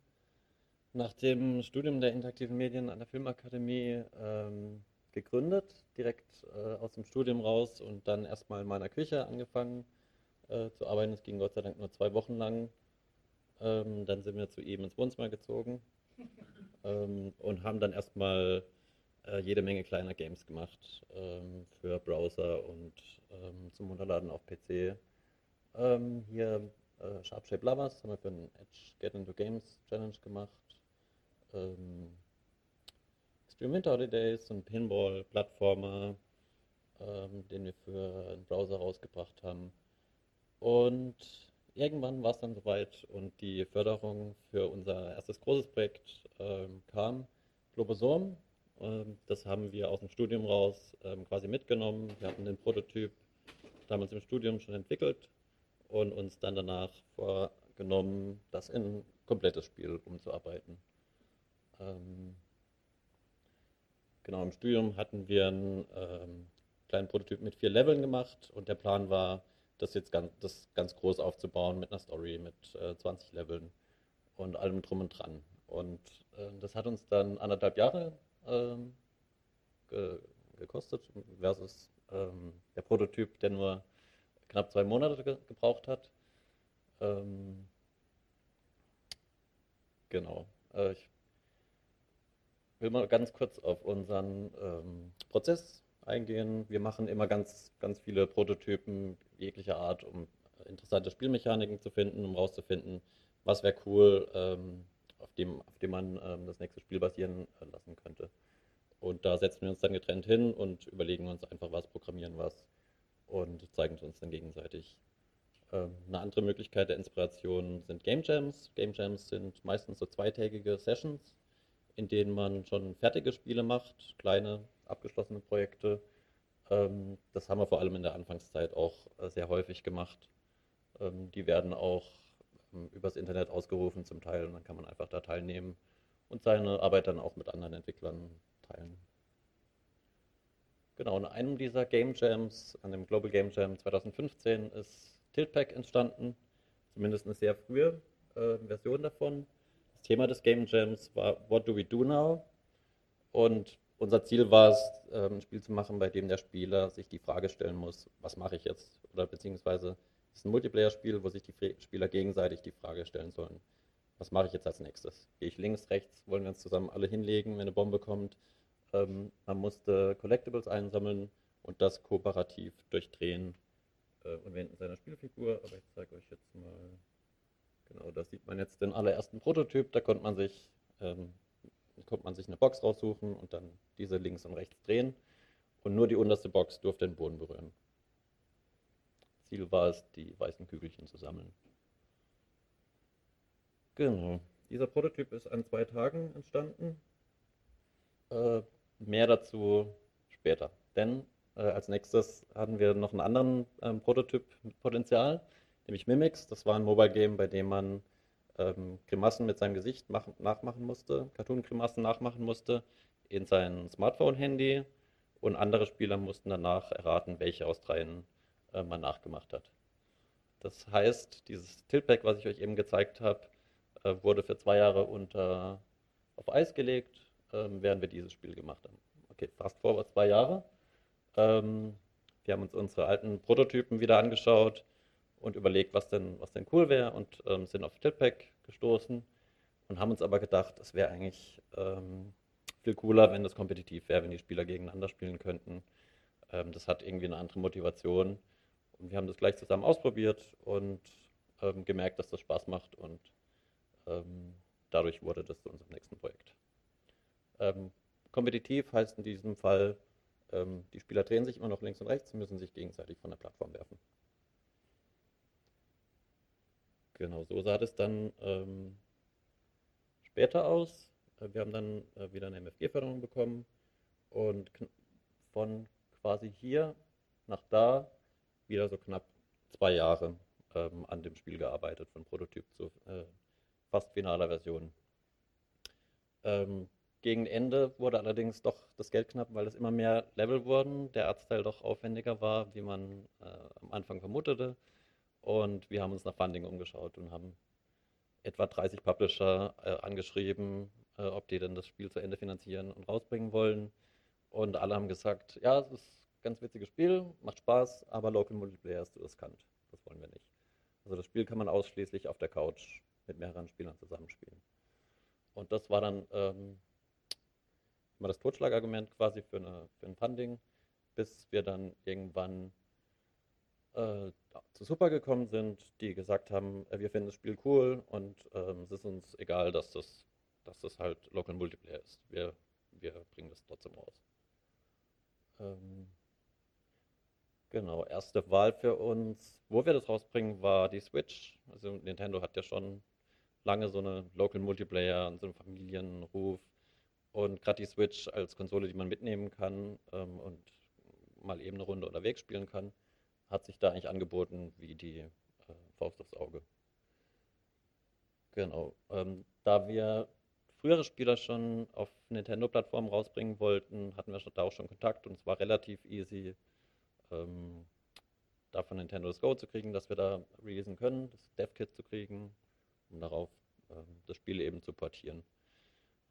nach dem Studium der interaktiven Medien an der Filmakademie ähm, gegründet, direkt äh, aus dem Studium raus und dann erstmal in meiner Küche angefangen äh, zu arbeiten. Es ging Gott sei Dank nur zwei Wochen lang. Ähm, dann sind wir zu ihm ins Wohnzimmer gezogen [LAUGHS] ähm, und haben dann erstmal äh, jede Menge kleiner Games gemacht ähm, für Browser und ähm, zum Runterladen auf PC. Ähm, hier äh, Sharp Shape Lovers haben wir für den Edge Get Into Games Challenge gemacht. Ähm, Stream Winter Holidays, ein Pinball-Plattformer, ähm, den wir für einen Browser rausgebracht haben. Und irgendwann war es dann soweit und die Förderung für unser erstes großes Projekt ähm, kam. Globosom, das haben wir aus dem Studium raus ähm, quasi mitgenommen. Wir hatten den Prototyp damals im Studium schon entwickelt und uns dann danach vorgenommen, das in ein komplettes Spiel umzuarbeiten. Ähm, genau, im Studium hatten wir einen ähm, kleinen Prototyp mit vier Leveln gemacht und der Plan war, das jetzt ganz, das ganz groß aufzubauen mit einer Story, mit äh, 20 Leveln und allem drum und dran. Und äh, das hat uns dann anderthalb Jahre ähm, ge gekostet versus ähm, der Prototyp, der nur knapp zwei Monate ge gebraucht hat. Ähm, genau. Äh, ich will mal ganz kurz auf unseren ähm, Prozess eingehen. Wir machen immer ganz, ganz viele Prototypen jeglicher Art, um interessante Spielmechaniken zu finden, um rauszufinden, was wäre cool, ähm, auf, dem, auf dem man ähm, das nächste Spiel basieren äh, lassen könnte. Und da setzen wir uns dann getrennt hin und überlegen uns einfach was, programmieren was und zeigen es uns dann gegenseitig. Ähm, eine andere Möglichkeit der Inspiration sind Game Jams. Game Jams sind meistens so zweitägige Sessions, in denen man schon fertige Spiele macht, kleine abgeschlossene Projekte. Ähm, das haben wir vor allem in der Anfangszeit auch äh, sehr häufig gemacht. Ähm, die werden auch übers Internet ausgerufen zum Teil und dann kann man einfach da teilnehmen und seine Arbeit dann auch mit anderen Entwicklern teilen. Genau, in einem dieser Game Jams, an dem Global Game Jam 2015, ist Tiltpack entstanden, zumindest eine sehr frühe äh, Version davon. Das Thema des Game Jams war What do we do now? Und unser Ziel war es, ähm, ein Spiel zu machen, bei dem der Spieler sich die Frage stellen muss, was mache ich jetzt? Oder beziehungsweise ist ein Multiplayer-Spiel, wo sich die Spieler gegenseitig die Frage stellen sollen, was mache ich jetzt als nächstes? Gehe ich links, rechts, wollen wir uns zusammen alle hinlegen, wenn eine Bombe kommt? Ähm, man musste Collectibles einsammeln und das kooperativ durchdrehen äh, und wählen seiner Spielfigur. Aber ich zeige euch jetzt mal, genau, da sieht man jetzt den allerersten Prototyp, da konnte man sich ähm, konnte man sich eine Box raussuchen und dann diese links und rechts drehen. Und nur die unterste Box durfte den Boden berühren. Ziel war es, die weißen Kügelchen zu sammeln. Genau. Dieser Prototyp ist an zwei Tagen entstanden. Äh, mehr dazu später. Denn äh, als nächstes hatten wir noch einen anderen ähm, Prototyp mit Potenzial, nämlich Mimics. Das war ein Mobile Game, bei dem man ähm, Grimassen mit seinem Gesicht machen, nachmachen musste, Cartoon-Grimassen nachmachen musste in sein Smartphone-Handy und andere Spieler mussten danach erraten, welche aus dreien äh, man nachgemacht hat. Das heißt, dieses Tiltpack, was ich euch eben gezeigt habe, äh, wurde für zwei Jahre unter, auf Eis gelegt, äh, während wir dieses Spiel gemacht haben. Okay, fast vor zwei Jahre. Ähm, wir haben uns unsere alten Prototypen wieder angeschaut, und überlegt, was denn, was denn cool wäre und ähm, sind auf Tiltpack gestoßen und haben uns aber gedacht, es wäre eigentlich ähm, viel cooler, wenn das kompetitiv wäre, wenn die Spieler gegeneinander spielen könnten. Ähm, das hat irgendwie eine andere Motivation Und wir haben das gleich zusammen ausprobiert und ähm, gemerkt, dass das Spaß macht und ähm, dadurch wurde das zu unserem nächsten Projekt. Ähm, kompetitiv heißt in diesem Fall, ähm, die Spieler drehen sich immer noch links und rechts, müssen sich gegenseitig von der Plattform werfen. Genau, so sah das dann ähm, später aus. Äh, wir haben dann äh, wieder eine MFG-Förderung bekommen und von quasi hier nach da wieder so knapp zwei Jahre ähm, an dem Spiel gearbeitet, von Prototyp zu äh, fast finaler Version. Ähm, gegen Ende wurde allerdings doch das Geld knapp, weil es immer mehr Level wurden, der Arztteil doch aufwendiger war, wie man äh, am Anfang vermutete. Und wir haben uns nach Funding umgeschaut und haben etwa 30 Publisher äh, angeschrieben, äh, ob die denn das Spiel zu Ende finanzieren und rausbringen wollen. Und alle haben gesagt, ja, es ist ganz witziges Spiel, macht Spaß, aber Local Multiplayer ist zu riskant. Das wollen wir nicht. Also das Spiel kann man ausschließlich auf der Couch mit mehreren Spielern zusammenspielen. Und das war dann ähm, immer das Totschlagargument quasi für, eine, für ein Funding, bis wir dann irgendwann äh, zu Super gekommen sind, die gesagt haben, äh, wir finden das Spiel cool und ähm, es ist uns egal, dass das, dass das halt Local Multiplayer ist. Wir, wir bringen das trotzdem raus. Ähm, genau, erste Wahl für uns, wo wir das rausbringen, war die Switch. Also Nintendo hat ja schon lange so eine Local Multiplayer und so einen Familienruf. Und gerade die Switch als Konsole, die man mitnehmen kann ähm, und mal eben eine Runde unterwegs spielen kann, hat sich da eigentlich angeboten wie die äh, Faust aufs Auge. Genau. Ähm, da wir frühere Spieler schon auf Nintendo-Plattformen rausbringen wollten, hatten wir da auch schon Kontakt und es war relativ easy, ähm, da von Nintendo das Go zu kriegen, dass wir da releasen können, das Dev-Kit zu kriegen, um darauf ähm, das Spiel eben zu portieren.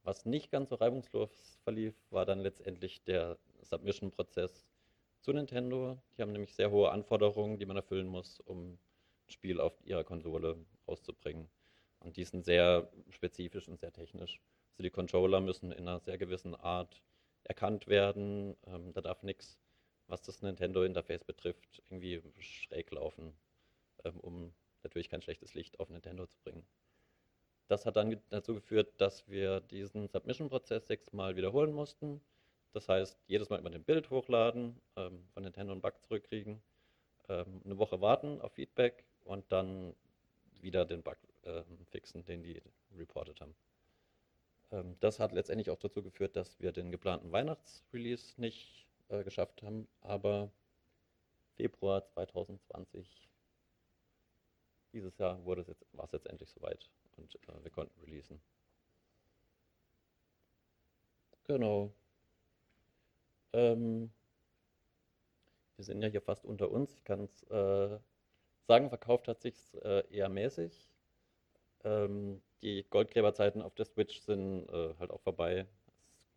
Was nicht ganz so reibungslos verlief, war dann letztendlich der Submission-Prozess zu Nintendo. Die haben nämlich sehr hohe Anforderungen, die man erfüllen muss, um ein Spiel auf ihrer Konsole auszubringen. Und die sind sehr spezifisch und sehr technisch. Also die Controller müssen in einer sehr gewissen Art erkannt werden. Ähm, da darf nichts, was das Nintendo-Interface betrifft, irgendwie schräg laufen, ähm, um natürlich kein schlechtes Licht auf Nintendo zu bringen. Das hat dann dazu geführt, dass wir diesen Submission-Prozess sechsmal wiederholen mussten. Das heißt, jedes Mal immer ein Bild hochladen, ähm, von Nintendo einen Bug zurückkriegen, ähm, eine Woche warten auf Feedback und dann wieder den Bug ähm, fixen, den die reported haben. Ähm, das hat letztendlich auch dazu geführt, dass wir den geplanten Weihnachtsrelease nicht äh, geschafft haben, aber Februar 2020, dieses Jahr wurde es jetzt, war es jetzt endlich soweit und äh, wir konnten releasen. Genau. Ähm, wir sind ja hier fast unter uns. Ich kann es äh, sagen, verkauft hat sich äh, eher mäßig. Ähm, die Goldgräberzeiten auf der Switch sind äh, halt auch vorbei.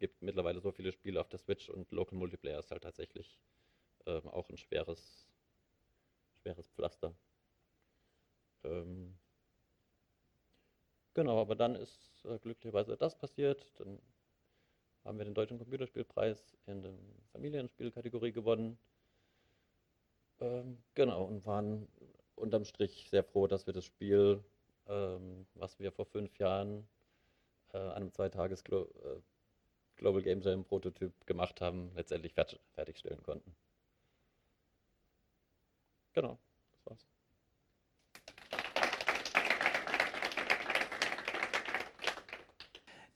Gibt mittlerweile so viele Spiele auf der Switch und Local Multiplayer ist halt tatsächlich ähm, auch ein schweres, schweres Pflaster. Ähm, genau, aber dann ist äh, glücklicherweise das passiert. Dann haben wir den Deutschen Computerspielpreis in der Familienspielkategorie gewonnen. Ähm, genau, und waren unterm Strich sehr froh, dass wir das Spiel, ähm, was wir vor fünf Jahren äh, an einem Zweitages äh, Global Game Jam Prototyp gemacht haben, letztendlich fertig, fertigstellen konnten. Genau, das war's.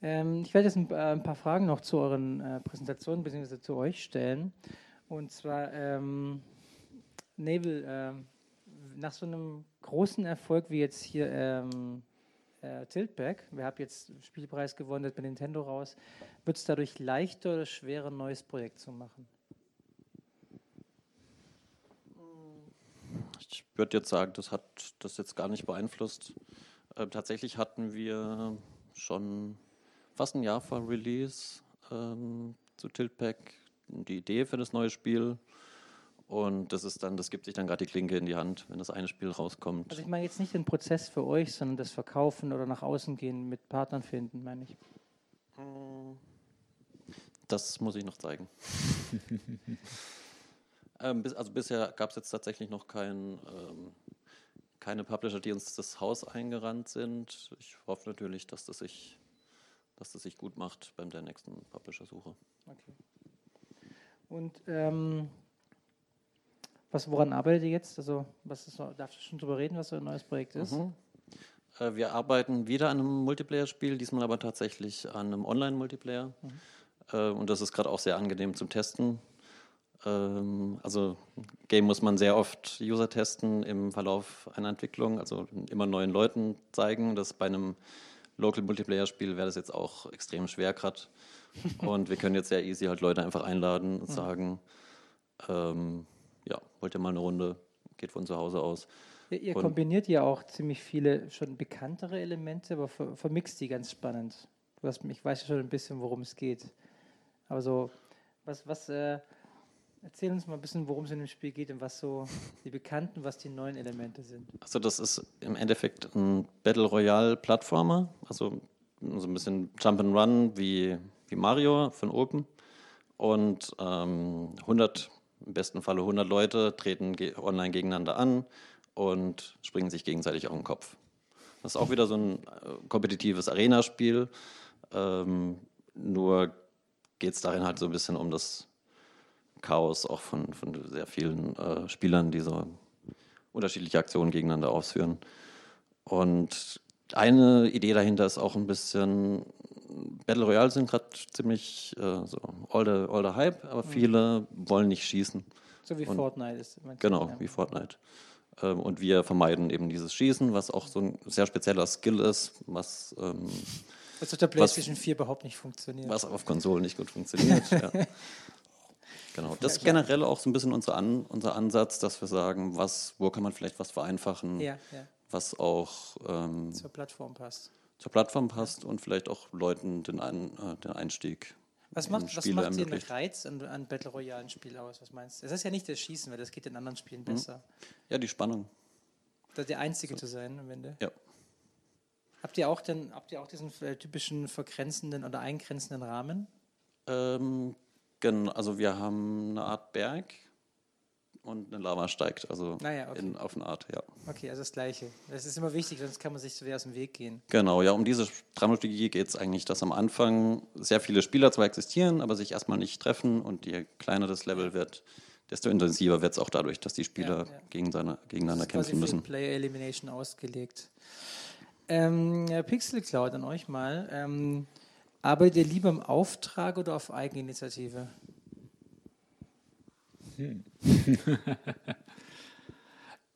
Ähm, ich werde jetzt ein, äh, ein, paar Fragen noch zu euren äh, Präsentationen bzw. zu euch stellen. Und zwar, ähm, Nebel, äh, nach so einem großen Erfolg wie jetzt hier ähm, äh, Tiltback, wir haben jetzt Spielpreis gewonnen, mit Nintendo raus, wird es dadurch leichter oder schwerer, ein neues Projekt zu machen? Ich würde jetzt sagen, das hat das jetzt gar nicht beeinflusst. Äh, tatsächlich hatten wir schon fast ein Jahr vor Release ähm, zu Tiltpack die Idee für das neue Spiel. Und das ist dann, das gibt sich dann gerade die Klinke in die Hand, wenn das eine Spiel rauskommt. Also ich meine jetzt nicht den Prozess für euch, sondern das Verkaufen oder nach außen gehen, mit Partnern finden, meine ich. Das muss ich noch zeigen. [LAUGHS] Ähm, bis, also bisher gab es jetzt tatsächlich noch kein, ähm, keine Publisher, die uns das Haus eingerannt sind. Ich hoffe natürlich, dass das sich, dass das sich gut macht beim der nächsten Publisher-Suche. Okay. Und ähm, was, woran arbeitet ihr jetzt? Also, was ist, darfst du schon drüber reden, was so ein neues Projekt ist? Mhm. Äh, wir arbeiten wieder an einem Multiplayer-Spiel, diesmal aber tatsächlich an einem Online-Multiplayer. Mhm. Äh, und das ist gerade auch sehr angenehm zum Testen. Ähm, also Game muss man sehr oft User testen im Verlauf einer Entwicklung, also immer neuen Leuten zeigen. Das bei einem Local Multiplayer Spiel wäre das jetzt auch extrem schwer gerade. [LAUGHS] Und wir können jetzt sehr easy halt Leute einfach einladen und sagen, ähm, ja, wollt ihr mal eine Runde, geht von zu Hause aus. Ihr und kombiniert ja auch ziemlich viele schon bekanntere Elemente, aber vermixt die ganz spannend. Du hast, ich weiß ja schon ein bisschen, worum es geht. Aber so, was, was, äh, Erzähl uns mal ein bisschen, worum es in dem Spiel geht und was so die bekannten, was die neuen Elemente sind. Also das ist im Endeffekt ein Battle Royale Plattformer, also so ein bisschen Jump and Run wie, wie Mario von Open und ähm, 100 im besten Falle 100 Leute treten ge online gegeneinander an und springen sich gegenseitig auf den Kopf. Das ist auch wieder so ein äh, kompetitives Arena-Spiel, ähm, nur geht es darin halt so ein bisschen um das Chaos auch von, von sehr vielen äh, Spielern, die so unterschiedliche Aktionen gegeneinander ausführen. Und eine Idee dahinter ist auch ein bisschen, Battle Royale sind gerade ziemlich äh, so all the, all the Hype, aber mhm. viele wollen nicht schießen. So wie und, Fortnite ist. Genau, ja. wie Fortnite. Ähm, und wir vermeiden eben dieses Schießen, was auch so ein sehr spezieller Skill ist, was. Ähm, was auf der PlayStation was, 4 überhaupt nicht funktioniert. Was auf Konsolen nicht gut funktioniert. ja. [LAUGHS] Genau, das ist generell auch so ein bisschen unser, An, unser Ansatz, dass wir sagen, was, wo kann man vielleicht was vereinfachen, ja, ja. was auch ähm, zur Plattform passt. Zur Plattform passt und vielleicht auch Leuten den, Ein, äh, den Einstieg was macht, was macht den Reiz an, an Battle Royale Spiel aus? Was meinst du? Es ist ja nicht das Schießen, weil das geht in anderen Spielen mhm. besser. Ja, die Spannung. Der Einzige so. zu sein am Ende. Ja. Habt ihr auch, denn, habt ihr auch diesen äh, typischen vergrenzenden oder eingrenzenden Rahmen? Ähm, Genau, also wir haben eine Art Berg und eine Lava steigt, also naja, okay. in, auf eine Art, ja. Okay, also das Gleiche. Das ist immer wichtig, sonst kann man sich so wieder aus dem Weg gehen. Genau, ja, um diese Dramaturgie geht es eigentlich, dass am Anfang sehr viele Spieler zwar existieren, aber sich erstmal nicht treffen und je kleiner das Level wird, desto intensiver wird es auch dadurch, dass die Spieler ja, ja. Gegen seine, gegeneinander das ist kämpfen müssen. Player Elimination ausgelegt. Ähm, Pixel Cloud an euch mal. Ähm, Arbeitet ihr lieber im Auftrag oder auf Eigeninitiative? [LAUGHS]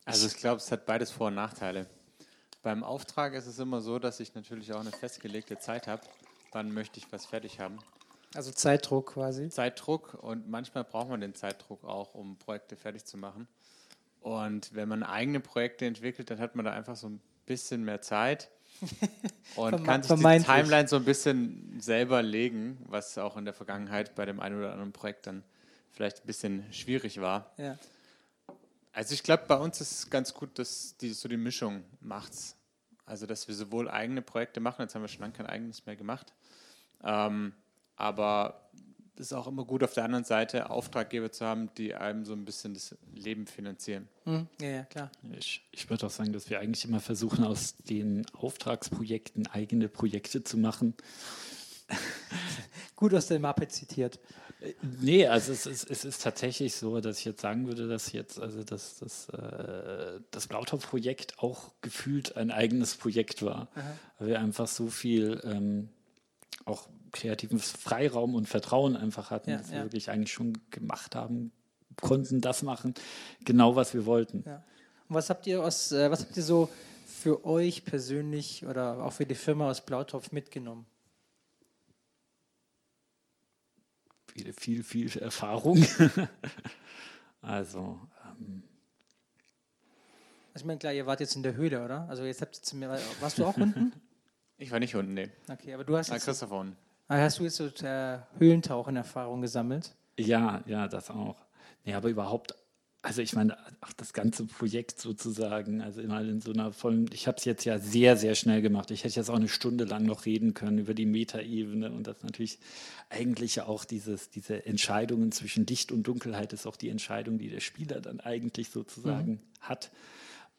Also ich glaube, es hat beides Vor- und Nachteile. Beim Auftrag ist es immer so, dass ich natürlich auch eine festgelegte Zeit habe. Wann möchte ich was fertig haben? Also Zeitdruck quasi. Zeitdruck und manchmal braucht man den Zeitdruck auch, um Projekte fertig zu machen. Und wenn man eigene Projekte entwickelt, dann hat man da einfach so ein bisschen mehr Zeit [LAUGHS] und kann sich die Timeline so ein bisschen selber legen, was auch in der Vergangenheit bei dem einen oder anderen Projekt dann vielleicht ein bisschen schwierig war. Ja. Also ich glaube, bei uns ist es ganz gut, dass die, so die Mischung macht's. Also dass wir sowohl eigene Projekte machen, jetzt haben wir schon lange kein eigenes mehr gemacht, ähm, aber ist auch immer gut, auf der anderen Seite Auftraggeber zu haben, die einem so ein bisschen das Leben finanzieren. Mhm. Ja, ja, klar. Ich, ich würde auch sagen, dass wir eigentlich immer versuchen, aus den Auftragsprojekten eigene Projekte zu machen. [LAUGHS] gut aus der Mappe zitiert. Nee, also es ist, es ist tatsächlich so, dass ich jetzt sagen würde, dass jetzt, also das, das, äh, das Blautopf-Projekt auch gefühlt ein eigenes Projekt war. Aha. Weil wir einfach so viel ähm, auch kreativen Freiraum und Vertrauen einfach hatten, ja, dass wir wirklich eigentlich schon gemacht haben, konnten das machen, genau was wir wollten. Ja. Und was habt ihr aus, äh, was habt ihr so für euch persönlich oder auch für die Firma aus Blautopf mitgenommen? Viele, viel, viel Erfahrung. [LAUGHS] also ähm, also ich meine, klar, ihr wart jetzt in der Höhle, oder? Also jetzt habt ihr zu mir, warst du auch [LAUGHS] unten? Ich war nicht unten, nee. Okay, aber du hast. Ah, Christopher unten. Hast du jetzt so äh, Höhlentauchen-Erfahrung gesammelt? Ja, ja, das auch. Nee, aber überhaupt also ich meine, auch das ganze Projekt sozusagen, also immer in so einer vollen, ich habe es jetzt ja sehr, sehr schnell gemacht. Ich hätte jetzt auch eine Stunde lang noch reden können über die Metaebene und das natürlich eigentlich ja auch dieses, diese Entscheidungen zwischen Licht und Dunkelheit ist auch die Entscheidung, die der Spieler dann eigentlich sozusagen mhm. hat.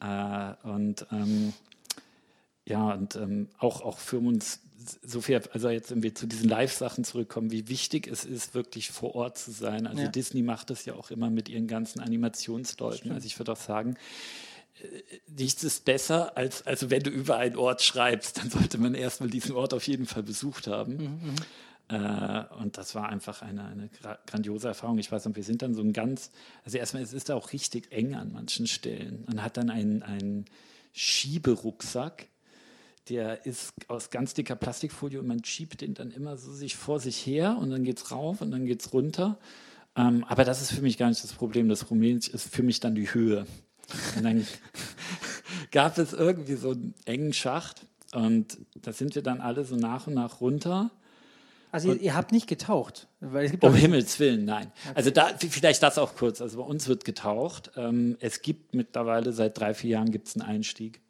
Äh, und ähm, ja, und ähm, auch, auch für uns so viel, also jetzt, wenn wir zu diesen Live-Sachen zurückkommen, wie wichtig es ist, wirklich vor Ort zu sein. Also ja. Disney macht das ja auch immer mit ihren ganzen Animationsleuten. Also ich würde auch sagen, äh, nichts ist besser, als also wenn du über einen Ort schreibst, dann sollte man erstmal diesen Ort auf jeden Fall besucht haben. Mhm. mhm. Äh, und das war einfach eine, eine grandiose Erfahrung. Ich weiß noch, wir sind dann so ein ganz, also erstmal, es ist da auch richtig eng an manchen Stellen. Man hat dann einen, einen Schieberucksack, der ist aus ganz dicker Plastikfolie und man schiebt den dann immer so sich vor sich her und dann geht es rauf und dann geht es runter. Ähm, aber das ist für mich gar nicht das Problem. Das Problem ist für mich dann die Höhe. Und dann [LAUGHS] gab es irgendwie so einen engen Schacht und da sind wir dann alle so nach und nach runter. Also ihr, ihr, habt nicht getaucht? um Himmels Willen, nein. Okay. Also da, vielleicht das auch kurz. Also bei uns wird getaucht. Ähm, es gibt mittlerweile seit drei, vier Jahren gibt es einen Einstieg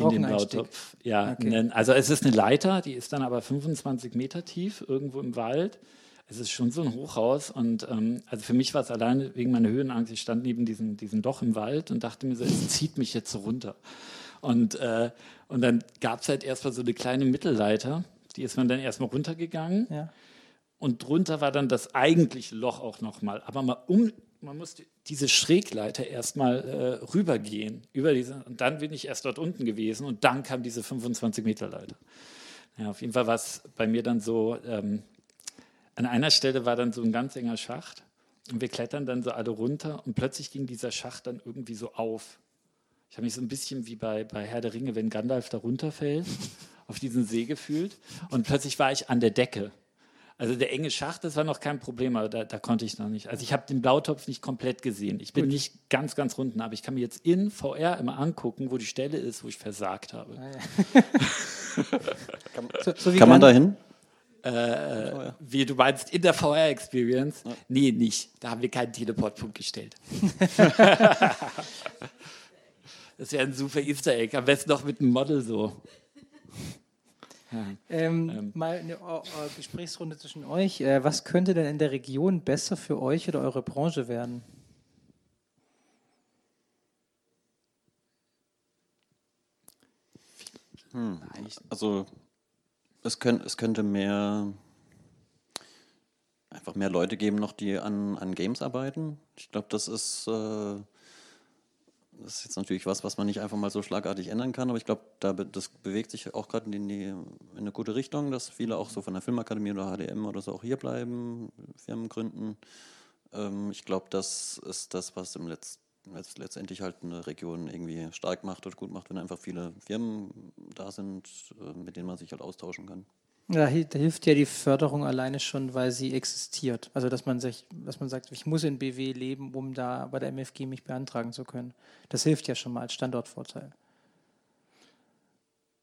in den Blautopf. Ja, okay. also es ist eine Leiter, die ist dann aber 25 Meter tief irgendwo im Wald. Es ist schon so ein Hochhaus und ähm, also für mich war es alleine wegen meiner Höhenangst. Ich stand neben diesem, diesem Loch im Wald und dachte mir so, es zieht mich jetzt so runter. Und, äh, und dann gab es halt erstmal so eine kleine Mittelleiter, die ist man dann erstmal runtergegangen. Ja. Und drunter war dann das eigentliche Loch auch nochmal. Aber mal um, man musste diese Schrägleiter erstmal äh, rübergehen. Über diese, und dann bin ich erst dort unten gewesen und dann kam diese 25 Meter Leiter. Ja, auf jeden Fall war es bei mir dann so, ähm, an einer Stelle war dann so ein ganz enger Schacht und wir klettern dann so alle runter und plötzlich ging dieser Schacht dann irgendwie so auf. Ich habe mich so ein bisschen wie bei, bei Herr der Ringe, wenn Gandalf da runterfällt, [LAUGHS] auf diesen See gefühlt und plötzlich war ich an der Decke. Also der enge Schacht, das war noch kein Problem, aber da, da konnte ich noch nicht. Also ich habe den Blautopf nicht komplett gesehen. Ich bin Gut. nicht ganz, ganz unten, aber ich kann mir jetzt in VR immer angucken, wo die Stelle ist, wo ich versagt habe. Ah, ja. [LAUGHS] kann, so, so kann man da hin? Äh, wie du meinst, in der VR-Experience? Ja. Nee, nicht. Da haben wir keinen Teleportpunkt gestellt. [LAUGHS] das wäre ein super Easter Egg. Am besten noch mit einem Model so. Ähm, ähm. Mal eine uh, Gesprächsrunde zwischen euch. Äh, was könnte denn in der Region besser für euch oder eure Branche werden? Hm. Also es, könnt, es könnte mehr einfach mehr Leute geben noch, die an, an Games arbeiten. Ich glaube, das ist äh, das ist jetzt natürlich was, was man nicht einfach mal so schlagartig ändern kann, aber ich glaube, da be das bewegt sich auch gerade in, in eine gute Richtung, dass viele auch so von der Filmakademie oder HDM oder so auch hier bleiben, Firmen gründen. Ähm, ich glaube, das ist das, was im Letz letztendlich halt eine Region irgendwie stark macht oder gut macht, wenn einfach viele Firmen da sind, äh, mit denen man sich halt austauschen kann. Da hilft ja die Förderung alleine schon, weil sie existiert. Also dass man sich, dass man sagt, ich muss in BW leben, um da bei der MFG mich beantragen zu können. Das hilft ja schon mal als Standortvorteil.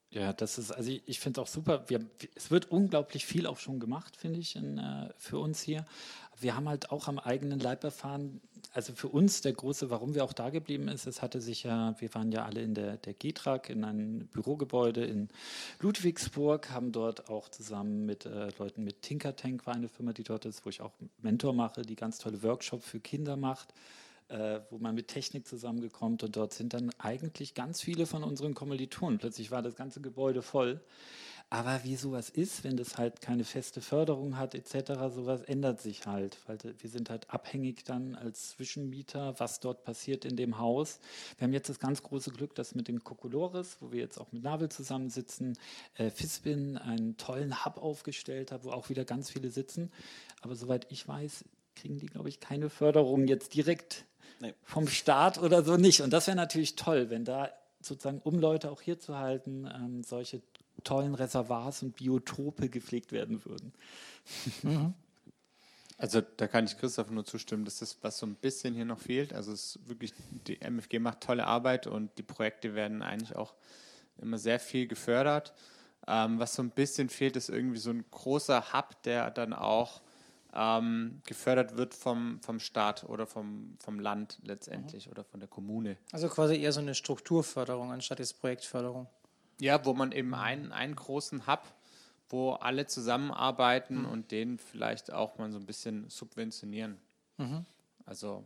Ja, das ist, also ich, ich finde es auch super. Wir, es wird unglaublich viel auch schon gemacht, finde ich, in, äh, für uns hier. Wir haben halt auch am eigenen Leib erfahren, also für uns der große, warum wir auch da geblieben ist, es hatte sich ja, wir waren ja alle in der, der GETRAG in einem Bürogebäude in Ludwigsburg, haben dort auch zusammen mit äh, Leuten mit Tinker Tank war eine Firma, die dort ist, wo ich auch Mentor mache, die ganz tolle Workshops für Kinder macht äh, wo man mit Technik zusammengekommt und dort sind dann eigentlich ganz viele von unseren Kommilitonen. Plötzlich war das ganze Gebäude voll. Aber wie sowas ist, wenn das halt keine feste Förderung hat etc., sowas ändert sich halt. Weil wir sind halt abhängig dann als Zwischenmieter, was dort passiert in dem Haus. Wir haben jetzt das ganz große Glück, dass mit dem Kokolores, wo wir jetzt auch mit Navel zusammensitzen, äh, Fispin einen tollen Hub aufgestellt hat, wo auch wieder ganz viele sitzen. Aber soweit ich weiß, kriegen die, glaube ich, keine Förderung jetzt direkt nee. vom Staat oder so nicht. Und das wäre natürlich toll, wenn da sozusagen, um Leute auch hier zu halten, ähm, solche tollen Reservoirs und Biotope gepflegt werden würden. Mhm. Also da kann ich Christoph nur zustimmen, dass das, was so ein bisschen hier noch fehlt, also es ist wirklich, die MFG macht tolle Arbeit und die Projekte werden eigentlich auch immer sehr viel gefördert. Ähm, was so ein bisschen fehlt, ist irgendwie so ein großer Hub, der dann auch ähm, gefördert wird vom, vom Staat oder vom, vom Land letztendlich oder von der Kommune. Also quasi eher so eine Strukturförderung anstatt jetzt Projektförderung. Ja, wo man eben einen, einen großen Hub, wo alle zusammenarbeiten und den vielleicht auch mal so ein bisschen subventionieren. Also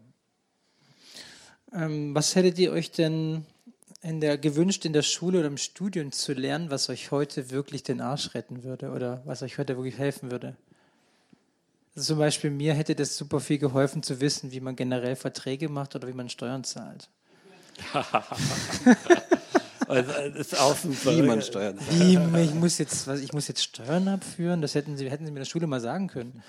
Ähm, was hättet ihr euch denn in der, gewünscht, in der Schule oder im Studium zu lernen, was euch heute wirklich den Arsch retten würde oder was euch heute wirklich helfen würde? Also zum Beispiel mir hätte das super viel geholfen zu wissen, wie man generell Verträge macht oder wie man Steuern zahlt. [LAUGHS] Also, das ist auch super. Wie man steuert. Wie, ich muss jetzt, was, ich muss jetzt Steuern abführen? Das hätten sie, hätten sie mir in der Schule mal sagen können.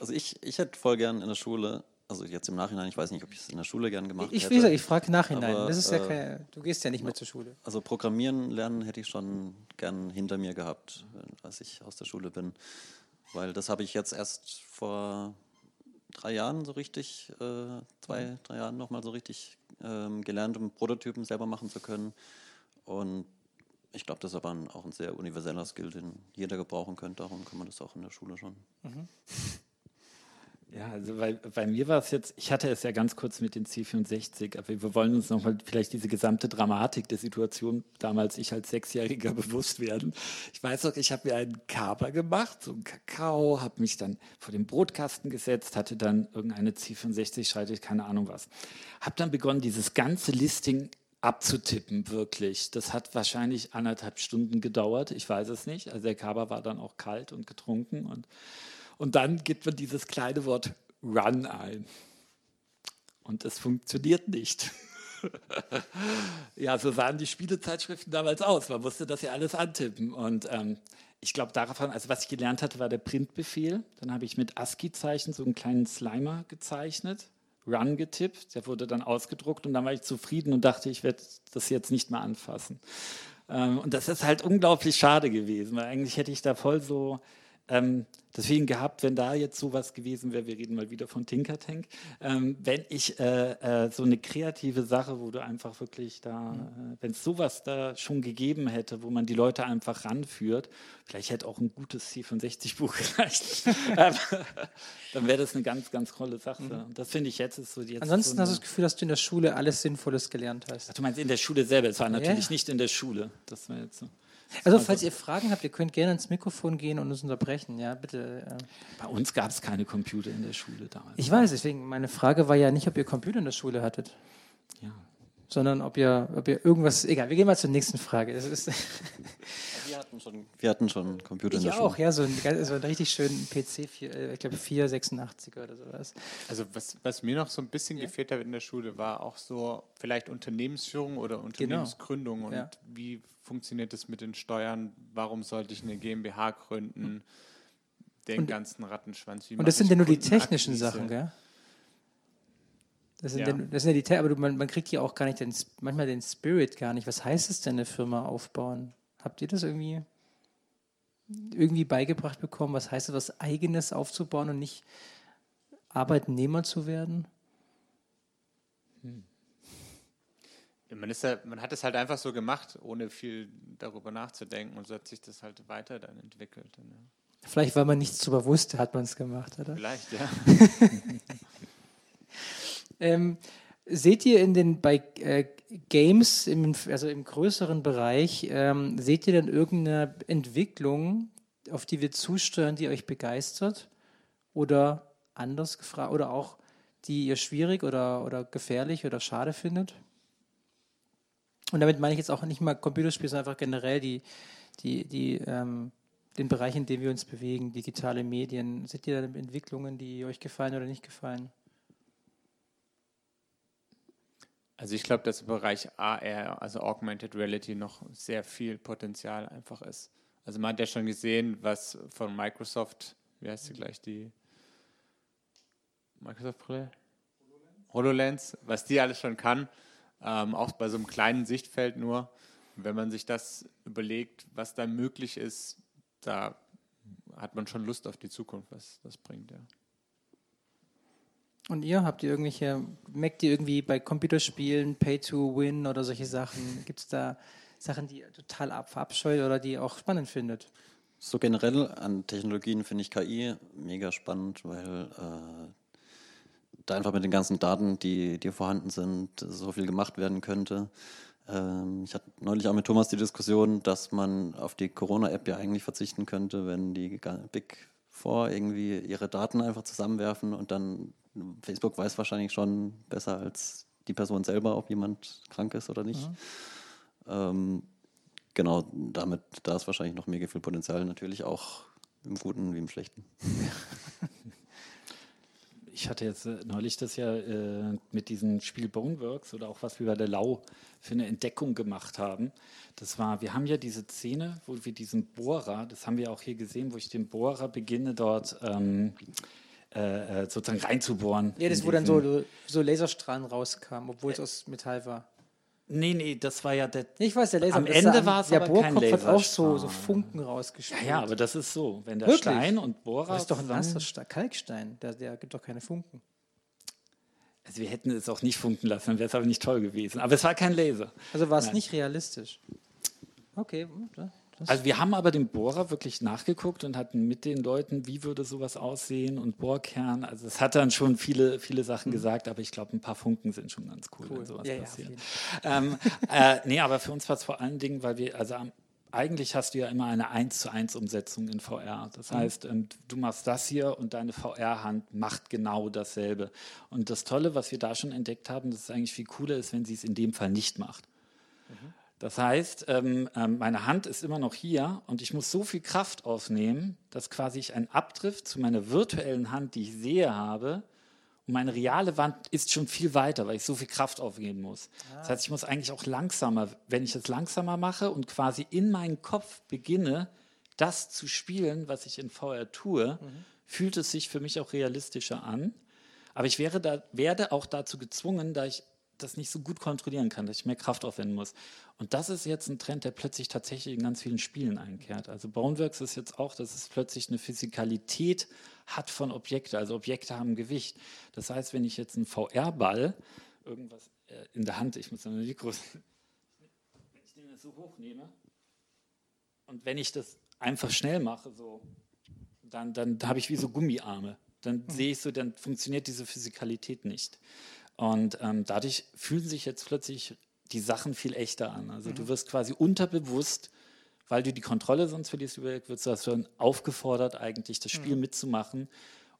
Also ich, ich hätte voll gern in der Schule, also jetzt im Nachhinein, ich weiß nicht, ob ich es in der Schule gern gemacht Ich, hätte. gesagt, ich frage nachhinein. Aber, das ist ja äh, keine, du gehst ja nicht mehr zur Schule. Also Programmieren lernen hätte ich schon gern hinter mir gehabt, äh, als ich aus der Schule bin. Weil das habe ich jetzt erst vor drei Jahren so richtig, äh, zwei, drei Jahren nochmal so richtig ähm, gelernt, um Prototypen selber machen zu können. Und ich glaube, das ist aber ein, auch ein sehr universeller Skill, den jeder gebrauchen könnte. Darum kann man das auch in der Schule schon. [LAUGHS] Ja, also bei, bei mir war es jetzt, ich hatte es ja ganz kurz mit den C64, aber wir wollen uns nochmal vielleicht diese gesamte Dramatik der Situation damals ich als Sechsjähriger [LAUGHS] bewusst werden. Ich weiß noch, ich habe mir einen Kaper gemacht, so einen Kakao, habe mich dann vor den Brotkasten gesetzt, hatte dann irgendeine C64-Schalte, keine Ahnung was. Habe dann begonnen, dieses ganze Listing abzutippen, wirklich. Das hat wahrscheinlich anderthalb Stunden gedauert, ich weiß es nicht. Also der Kaper war dann auch kalt und getrunken und und dann gibt man dieses kleine Wort Run ein. Und es funktioniert nicht. [LAUGHS] ja, so sahen die Spielezeitschriften damals aus. Man musste das ja alles antippen. Und ähm, ich glaube, davon, also was ich gelernt hatte, war der Printbefehl. Dann habe ich mit ASCII-Zeichen so einen kleinen Slimer gezeichnet, Run getippt. Der wurde dann ausgedruckt und dann war ich zufrieden und dachte, ich werde das jetzt nicht mehr anfassen. Ähm, und das ist halt unglaublich schade gewesen, weil eigentlich hätte ich da voll so ähm, deswegen gehabt, wenn da jetzt sowas gewesen wäre, wir reden mal wieder von Tinker Tank, ähm, wenn ich äh, äh, so eine kreative Sache, wo du einfach wirklich da, äh, wenn es sowas da schon gegeben hätte, wo man die Leute einfach ranführt, vielleicht hätte auch ein gutes C64-Buch [LAUGHS] gereicht, ähm, dann wäre das eine ganz, ganz tolle Sache. Und das finde ich jetzt ist so jetzt. Ansonsten so hast du das Gefühl, dass du in der Schule alles Sinnvolles gelernt hast. Ach, du meinst in der Schule selber, es war natürlich Ja. nicht in der Schule. Das war jetzt so. Also, falls ihr Fragen habt, ihr könnt gerne ins Mikrofon gehen und uns unterbrechen. Ja, bitte. äh. Bei uns gab es keine Computer in der Schule damals. Ich weiß, deswegen, meine Frage war ja nicht, ob ihr Computer in der Schule hattet, ja. sondern ob ihr, ob ihr irgendwas. Egal, wir gehen mal zur nächsten Frage. Das ist, Wir hatten schon, wir hatten schon Computer in ich der Schule. auch, ja, so einen, so einen richtig schönen PC, vier, äh, ich glaube 486er oder sowas. Also was, was mir noch so ein bisschen gefehlt hat in der Schule, war auch so vielleicht Unternehmensführung oder Unternehmensgründung und Genau. Ja. wie funktioniert das mit den Steuern, warum sollte ich eine GmbH gründen, den Und- ganzen Rattenschwanz. Wie Und das sind ja nur die technischen? Sachen, gell? Das sind Ja. ja, das sind ja die, Te- aber du, man, man kriegt ja auch gar nicht den, manchmal den Spirit gar nicht. Was heißt es denn, eine Firma aufbauen? Habt ihr das irgendwie, irgendwie beigebracht bekommen? Was heißt es, was Eigenes aufzubauen und nicht Arbeitnehmer zu werden? Man, ist ja, man hat es halt einfach so gemacht, ohne viel darüber nachzudenken und so hat sich das halt weiter dann entwickelt. Ja. Vielleicht, weil man nichts darüber wusste, hat man es gemacht, oder? Vielleicht, ja. [LAUGHS] [LAUGHS] Ähm, seht ihr in den bei äh, Games, im, also im größeren Bereich, ähm, seht ihr denn irgendeine Entwicklung, auf die wir zusteuern, die euch begeistert? Oder anders gefragt, oder auch die ihr schwierig oder, oder gefährlich oder schade findet? Und damit meine ich jetzt auch nicht mal Computerspiele, sondern einfach generell die, die, die, ähm, den Bereich, in dem wir uns bewegen, digitale Medien. Seht ihr da Entwicklungen, die euch gefallen oder nicht gefallen? Also ich glaube, dass im Bereich AR, also Augmented Reality, noch sehr viel Potenzial einfach ist. Also man hat ja schon gesehen, was von Microsoft, wie heißt sie gleich, die Microsoft-Brille? HoloLens, was die alles schon kann, ähm, auch bei so einem kleinen Sichtfeld nur. Wenn man sich das überlegt, was da möglich ist, da hat man schon Lust auf die Zukunft, was das bringt, ja. Und ihr habt ihr irgendwelche, merkt ihr irgendwie bei Computerspielen Pay to Win oder solche Sachen? Gibt es da Sachen, die ihr total ab verabscheut oder die ihr auch spannend findet? So generell an Technologien finde ich KI mega spannend, weil äh, da einfach mit den ganzen Daten, die, die vorhanden sind, so viel gemacht werden könnte. Ähm, ich hatte neulich auch mit Thomas die Diskussion, dass man auf die Corona-App ja eigentlich verzichten könnte, wenn die Big Four irgendwie ihre Daten einfach zusammenwerfen und dann Facebook weiß wahrscheinlich schon besser als die Person selber, ob jemand krank ist oder nicht. Mhm. Ähm, genau, damit, da ist wahrscheinlich noch mega viel Potenzial, natürlich auch im Guten wie im Schlechten. [LAUGHS] Ich hatte jetzt äh, neulich das ja äh, mit diesem Spiel Boneworks oder auch was wir bei der Lau für eine Entdeckung gemacht haben. Das war, wir haben ja diese Szene, wo wir diesen Bohrer, das haben wir auch hier gesehen, wo ich den Bohrer beginne dort ähm, äh, äh sozusagen reinzubohren. Ja, das wo dann so, so Laserstrahlen rauskamen, obwohl es aus Metall war. Nee, nee, das war ja der. Ich weiß, der Laser. Am Ende war es aber kein Laser. Hat auch so, so Funken rausgespielt. Ja, ja, aber das ist so. Wenn der Wirklich? Stein und Bohrer. Das ist doch ein nasser Kalkstein. Der, der gibt doch keine Funken. Also wir hätten es auch nicht funken lassen, dann wäre es aber nicht toll gewesen. Aber es war kein Laser. Also war es nicht realistisch. Okay, also wir haben aber den Bohrer wirklich nachgeguckt und hatten mit den Leuten, wie würde sowas aussehen und Bohrkern. Also es hat dann schon viele, viele Sachen mhm. gesagt, aber ich glaube, ein paar Funken sind schon ganz cool, cool. wenn sowas ja, passiert. Ja, ähm, äh, [LAUGHS] nee, aber für uns war es vor allen Dingen, weil wir, also am, eigentlich hast du ja immer eine 1 zu 1 Umsetzung in VR. Das mhm. heißt, ähm, du machst das hier und deine VR-Hand macht genau dasselbe. Und das Tolle, was wir da schon entdeckt haben, dass es eigentlich viel cooler ist, wenn sie es in dem Fall nicht macht. Mhm. Das heißt, ähm, ähm, meine Hand ist immer noch hier und ich muss so viel Kraft aufnehmen, dass quasi ich einen Abdrift zu meiner virtuellen Hand, die ich sehe, habe. Und meine reale Wand ist schon viel weiter, weil ich so viel Kraft aufgeben muss. Ah. Das heißt, ich muss eigentlich auch langsamer, wenn ich es langsamer mache und quasi in meinen Kopf beginne, das zu spielen, was ich in VR tue, mhm. fühlt es sich für mich auch realistischer an. Aber ich wäre da, werde auch dazu gezwungen, da ich das nicht so gut kontrollieren kann, dass ich mehr Kraft aufwenden muss. Und das ist jetzt ein Trend, der plötzlich tatsächlich in ganz vielen Spielen einkehrt. Also Boneworks ist jetzt auch, dass es plötzlich eine Physikalität hat von Objekten. Also Objekte haben Gewicht. Das heißt, wenn ich jetzt einen VR-Ball irgendwas äh, in der Hand, ich muss eine Mikro, wenn ich den so hochnehme und wenn ich das einfach schnell mache, so, dann, dann habe ich wie so Gummiarme. Dann mhm. sehe ich so, dann funktioniert diese Physikalität nicht. Und ähm, dadurch fühlen sich jetzt plötzlich die Sachen viel echter an. Also mhm. du wirst quasi unterbewusst, weil du die Kontrolle sonst verlierst, wirst du dann aufgefordert, eigentlich das Spiel mhm. mitzumachen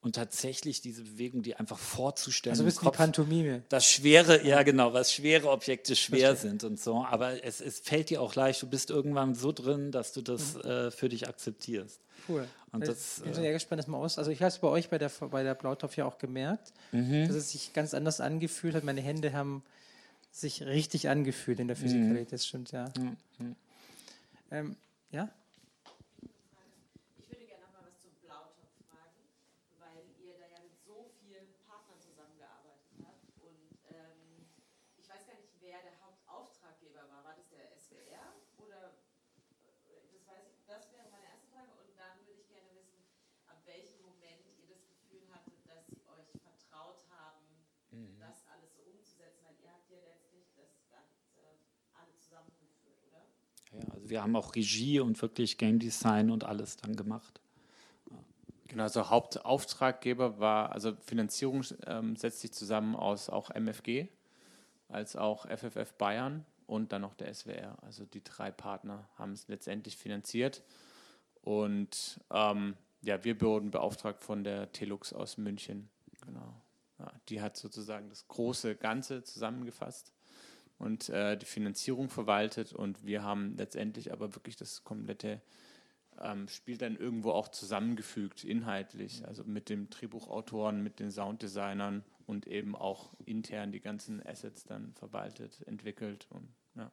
und tatsächlich diese Bewegung, die einfach vorzustellen. Also bist du die Pantomime. Das schwere, ja genau, was schwere Objekte schwer Verstehe. sind und so. Aber es, es fällt dir auch leicht, du bist irgendwann so drin, dass du das mhm. äh, für dich akzeptierst. Cool. Und ich das, bin äh, sehr gespannt, das mal aus. Also ich habe es bei euch bei der, bei der Blautopf ja auch gemerkt, mhm. dass es sich ganz anders angefühlt hat. Meine Hände haben sich richtig angefühlt in der Physikalität, mhm. das stimmt, ja. Mhm. Ähm, ja? Wir haben auch Regie und wirklich Game Design und alles dann gemacht. Genau, also Hauptauftraggeber war, also Finanzierung ähm, setzt sich zusammen aus auch MFG als auch FFF Bayern und dann noch der SWR. Also die drei Partner haben es letztendlich finanziert. Und ähm, ja, wir wurden beauftragt von der Telux aus München. Genau. Ja, die hat sozusagen das große Ganze zusammengefasst und äh, die Finanzierung verwaltet und wir haben letztendlich aber wirklich das komplette ähm, Spiel dann irgendwo auch zusammengefügt, inhaltlich, also mit dem Drehbuchautoren, mit den Sounddesignern und eben auch intern die ganzen Assets dann verwaltet, entwickelt und ja.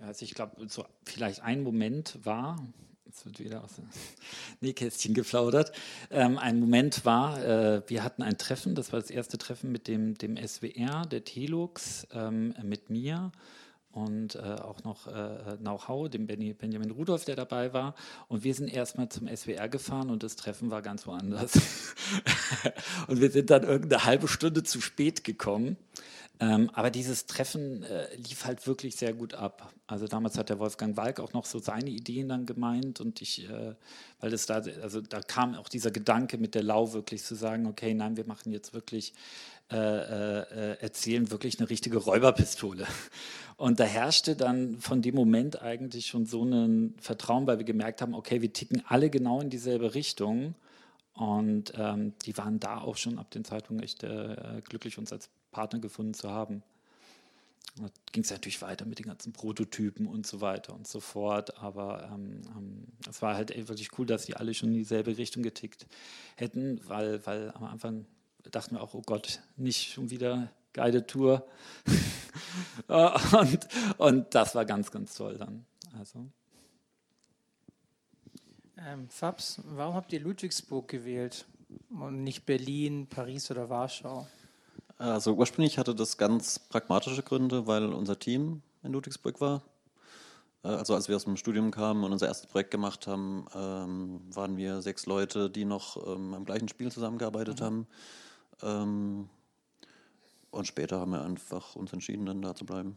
Also ich glaube, so vielleicht ein Moment war, Jetzt wird wieder aus dem [LAUGHS] Nähkästchen geplaudert. Ähm, ein Moment war, äh, wir hatten ein Treffen, das war das erste Treffen mit dem, dem SWR, der Telux, ähm, mit mir und äh, auch noch äh, Nauhau, dem Benny, Benjamin Rudolph, der dabei war. Und wir sind erstmal zum SWR gefahren und das Treffen war ganz woanders. [LAUGHS] und wir sind dann irgendeine halbe Stunde zu spät gekommen. Ähm, aber dieses Treffen äh, lief halt wirklich sehr gut ab. Also damals hat der Wolfgang Walk auch noch so seine Ideen dann gemeint und ich, äh, weil es da, also da kam auch dieser Gedanke mit der Lau wirklich zu sagen, okay, nein, wir machen jetzt wirklich, äh, äh, erzählen wirklich eine richtige Räuberpistole. Und da herrschte dann von dem Moment eigentlich schon so ein Vertrauen, weil wir gemerkt haben, okay, wir ticken alle genau in dieselbe Richtung. Und ähm, die waren da auch schon ab dem Zeitpunkt echt äh, glücklich, uns als Partner gefunden zu haben. Da ging es natürlich weiter mit den ganzen Prototypen und so weiter und so fort. Aber ähm, ähm, es war halt wirklich cool, dass die alle schon in dieselbe Richtung getickt hätten, weil, weil am Anfang dachten wir auch, oh Gott, nicht schon wieder geile Tour. [LAUGHS] und, und das war ganz, ganz toll dann. Also. Ähm, Fabs, warum habt ihr Ludwigsburg gewählt und nicht Berlin, Paris oder Warschau? Also ursprünglich hatte das ganz pragmatische Gründe, weil unser Team in Ludwigsburg war. Äh, also als wir aus dem Studium kamen und unser erstes Projekt gemacht haben, ähm, waren wir sechs Leute, die noch ähm, am gleichen Spiel zusammengearbeitet mhm. haben. Ähm, und später haben wir einfach uns entschieden, dann da zu bleiben.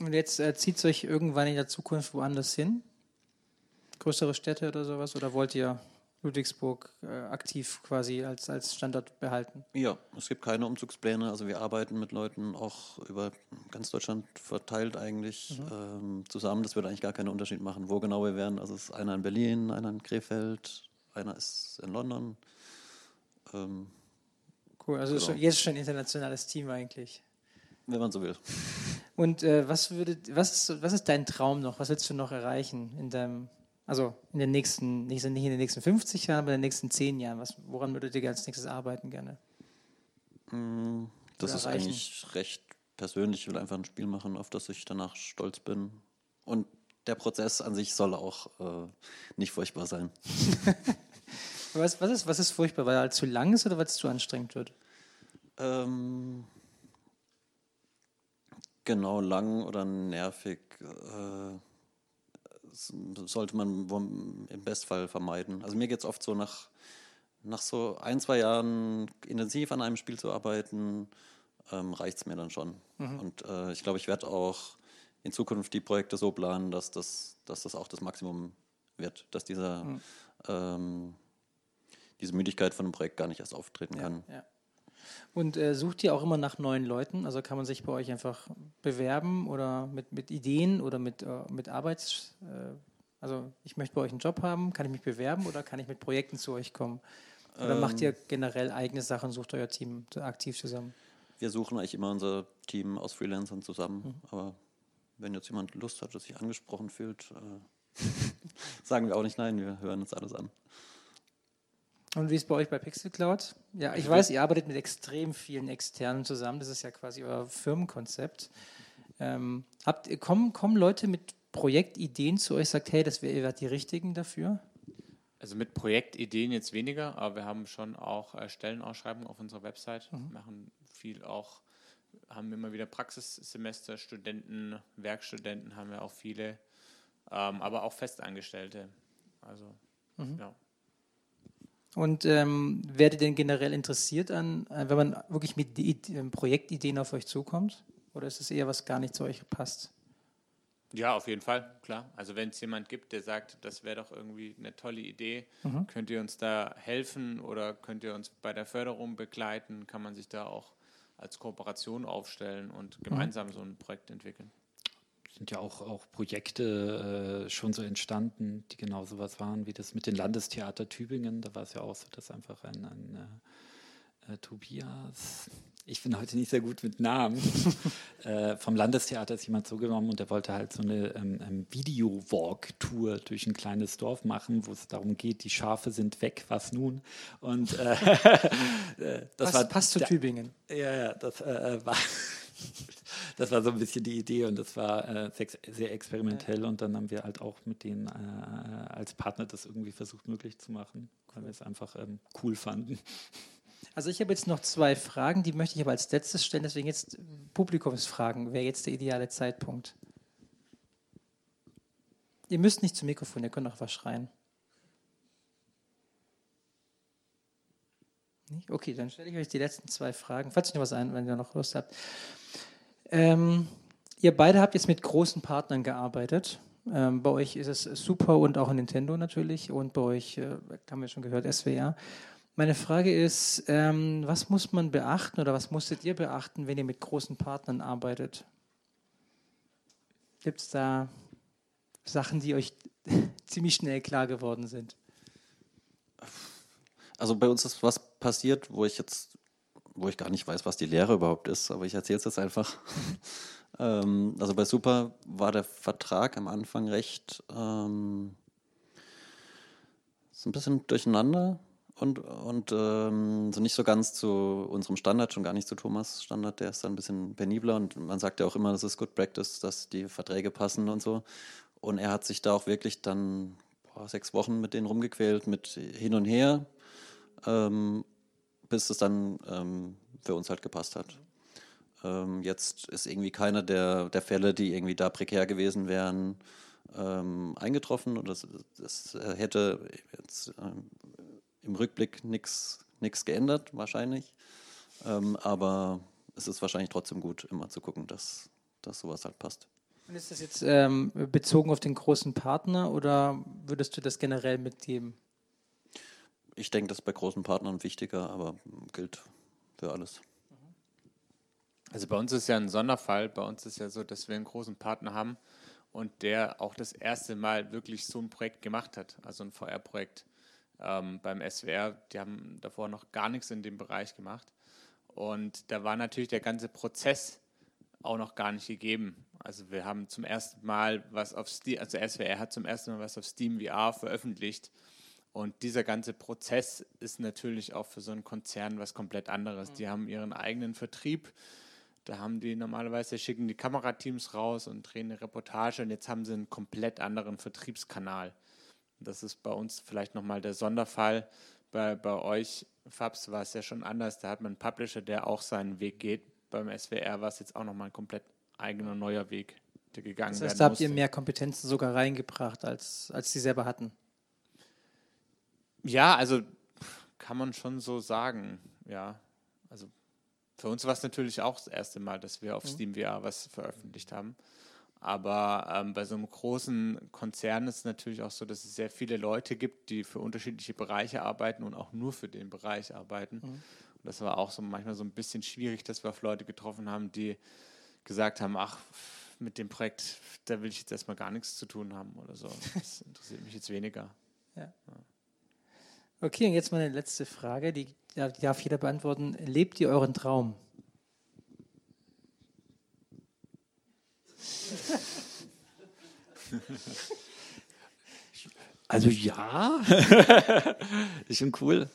Und jetzt äh, zieht es euch irgendwann in der Zukunft woanders hin? Größere Städte oder sowas? Oder wollt ihr Ludwigsburg äh, aktiv quasi als, als Standort behalten? Ja, es gibt keine Umzugspläne. Also wir arbeiten mit Leuten auch über ganz Deutschland verteilt eigentlich mhm. ähm, zusammen. Das würde eigentlich gar keinen Unterschied machen, wo genau wir wären. Also es ist einer in Berlin, einer in Krefeld, einer ist in London. Ähm, cool, also genau. schon, jetzt schon ein internationales Team eigentlich. Wenn man so will. Und äh, was, würde, was, ist, was ist dein Traum noch? Was willst du noch erreichen in deinem also in den nächsten, nicht in den nächsten 50 Jahren, aber in den nächsten 10 Jahren. Was, woran würdet ihr als nächstes arbeiten gerne? Mm, das ist erreichen? eigentlich recht persönlich. Ich will einfach ein Spiel machen, auf das ich danach stolz bin. Und der Prozess an sich soll auch äh, nicht furchtbar sein. [LAUGHS] was, was, ist, was ist furchtbar? Weil er zu lang ist oder weil es zu anstrengend wird? Ähm, genau, lang oder nervig. Äh, sollte man im Bestfall vermeiden. Also mir geht es oft so nach, nach so ein, zwei Jahren intensiv an einem Spiel zu arbeiten, ähm, reicht es mir dann schon. Mhm. Und äh, ich glaube, ich werde auch in Zukunft die Projekte so planen, dass das, dass das auch das Maximum wird, dass dieser, mhm. ähm, diese Müdigkeit von einem Projekt gar nicht erst auftreten ja, kann. Ja. Und äh, sucht ihr auch immer nach neuen Leuten? Also kann man sich bei euch einfach bewerben oder mit, mit Ideen oder mit, äh, mit Arbeits... Äh, also ich möchte bei euch einen Job haben, kann ich mich bewerben oder kann ich mit Projekten zu euch kommen? Oder ähm, macht ihr generell eigene Sachen, sucht euer Team aktiv zusammen? Wir suchen eigentlich immer unser Team aus Freelancern zusammen. Mhm. Aber wenn jetzt jemand Lust hat, dass sich angesprochen fühlt, äh, [LAUGHS] sagen wir auch nicht nein, wir hören uns alles an. Und wie ist bei euch bei Pixelcloud? Ja, ich weiß, ihr arbeitet mit extrem vielen Externen zusammen. Das ist ja quasi euer Firmenkonzept. Ähm, habt, kommen, kommen Leute mit Projektideen zu euch, sagt, hey, das wäre die richtigen dafür? Also mit Projektideen jetzt weniger, aber wir haben schon auch äh, Stellenausschreibungen auf unserer Website, mhm. machen viel auch, haben immer wieder Praxissemester, Studenten, Werkstudenten haben wir auch viele, ähm, aber auch Festangestellte. Also, mhm. ja. Und ähm, werdet ihr denn generell interessiert an, äh, wenn man wirklich mit ähm, Projektideen auf euch zukommt? Oder ist es eher was gar nicht zu euch passt? Ja, auf jeden Fall, klar. Also wenn es jemand gibt, der sagt, das wäre doch irgendwie eine tolle Idee, mhm. könnt ihr uns da helfen oder könnt ihr uns bei der Förderung begleiten, kann man sich da auch als Kooperation aufstellen und mhm. gemeinsam mhm. so ein Projekt entwickeln sind ja auch, auch Projekte äh, schon so entstanden, die genau sowas waren, wie das mit den Landestheater Tübingen. Da war es ja auch so, dass einfach ein, ein äh, äh, Tobias, ich bin heute nicht sehr gut mit Namen, [LAUGHS] äh, vom Landestheater ist jemand zugenommen und der wollte halt so eine ähm, ähm, Video-Walk-Tour durch ein kleines Dorf machen, wo es darum geht, die Schafe sind weg, was nun? Und äh, [LAUGHS] äh, das Pass, war passt zu Tübingen. Ja, ja, das war [LAUGHS] das war so ein bisschen die Idee und das war äh, sehr experimentell und dann haben wir halt auch mit denen äh, als Partner das irgendwie versucht möglich zu machen, weil wir es einfach ähm, cool fanden. Also ich habe jetzt noch zwei Fragen, die möchte ich aber als letztes stellen, deswegen jetzt Publikumsfragen, wäre jetzt der ideale Zeitpunkt. Ihr müsst nicht zum Mikrofon, ihr könnt auch was schreien. Nicht? Okay, dann stelle ich euch die letzten zwei Fragen, falls ihr noch was ein, wenn ihr noch Lust habt. Ähm, ihr beide habt jetzt mit großen Partnern gearbeitet. Ähm, bei euch ist es Super und auch Nintendo natürlich und bei euch, äh, haben wir schon gehört, SWR. Meine Frage ist, ähm, was muss man beachten oder was musstet ihr beachten, wenn ihr mit großen Partnern arbeitet? Gibt es da Sachen, die euch [LAUGHS] ziemlich schnell klar geworden sind? Also bei uns ist was passiert, wo ich jetzt, wo ich gar nicht weiß, was die Lehre überhaupt ist, aber ich erzähle es jetzt einfach. [LAUGHS] ähm, also bei Super war der Vertrag am Anfang recht ähm, so ein bisschen durcheinander und, und ähm, so nicht so ganz zu unserem Standard, schon gar nicht zu Thomas Standard, der ist dann ein bisschen penibler und man sagt ja auch immer, das ist Good Practice, dass die Verträge passen und so. Und er hat sich da auch wirklich dann boah, sechs Wochen mit denen rumgequält, mit hin und her, ähm, bis es dann ähm, für uns halt gepasst hat. Ähm, jetzt ist irgendwie keiner der, der Fälle, die irgendwie da prekär gewesen wären, ähm, eingetroffen und das, das hätte jetzt ähm, im Rückblick nichts geändert, wahrscheinlich. Ähm, aber es ist wahrscheinlich trotzdem gut, immer zu gucken, dass, dass sowas halt passt. Und ist das jetzt ähm, bezogen auf den großen Partner oder würdest du das generell mitgeben? Ich denke, das ist bei großen Partnern wichtiger, aber gilt für alles. Also bei uns ist ja ein Sonderfall. Bei uns ist ja so, dass wir einen großen Partner haben und der auch das erste Mal wirklich so ein Projekt gemacht hat, also ein VR-Projekt ähm, beim SWR. Die haben davor noch gar nichts in dem Bereich gemacht. Und da war natürlich der ganze Prozess auch noch gar nicht gegeben. Also wir haben zum ersten Mal was auf Steam, also SWR hat zum ersten Mal was auf Steam VR veröffentlicht. Und dieser ganze Prozess ist natürlich auch für so einen Konzern was komplett anderes. Die haben ihren eigenen Vertrieb. Da haben die normalerweise schicken die Kamerateams raus und drehen eine Reportage und jetzt haben sie einen komplett anderen Vertriebskanal. Das ist bei uns vielleicht nochmal der Sonderfall. Bei, bei euch, Fabs, war es ja schon anders. Da hat man einen Publisher, der auch seinen Weg geht. Beim SWR war es jetzt auch nochmal ein komplett eigener neuer Weg, der gegangen das heißt, da habt ihr mehr Kompetenzen sogar reingebracht, als, als sie selber hatten. Ja, also kann man schon so sagen. Ja, also für uns war es natürlich auch das erste Mal, dass wir auf Mhm. Steam VR was veröffentlicht haben. Aber ähm, bei so einem großen Konzern ist es natürlich auch so, dass es sehr viele Leute gibt, die für unterschiedliche Bereiche arbeiten und auch nur für den Bereich arbeiten. Und das war auch so manchmal so ein bisschen schwierig, dass wir auf Leute getroffen haben, die gesagt haben, ach, mit dem Projekt, da will ich jetzt erstmal gar nichts zu tun haben oder so. Das [LAUGHS] interessiert mich jetzt weniger. Okay, und jetzt meine letzte Frage, die, darf jeder beantworten. Lebt ihr euren Traum? Also ja, [LAUGHS] ist schon cool.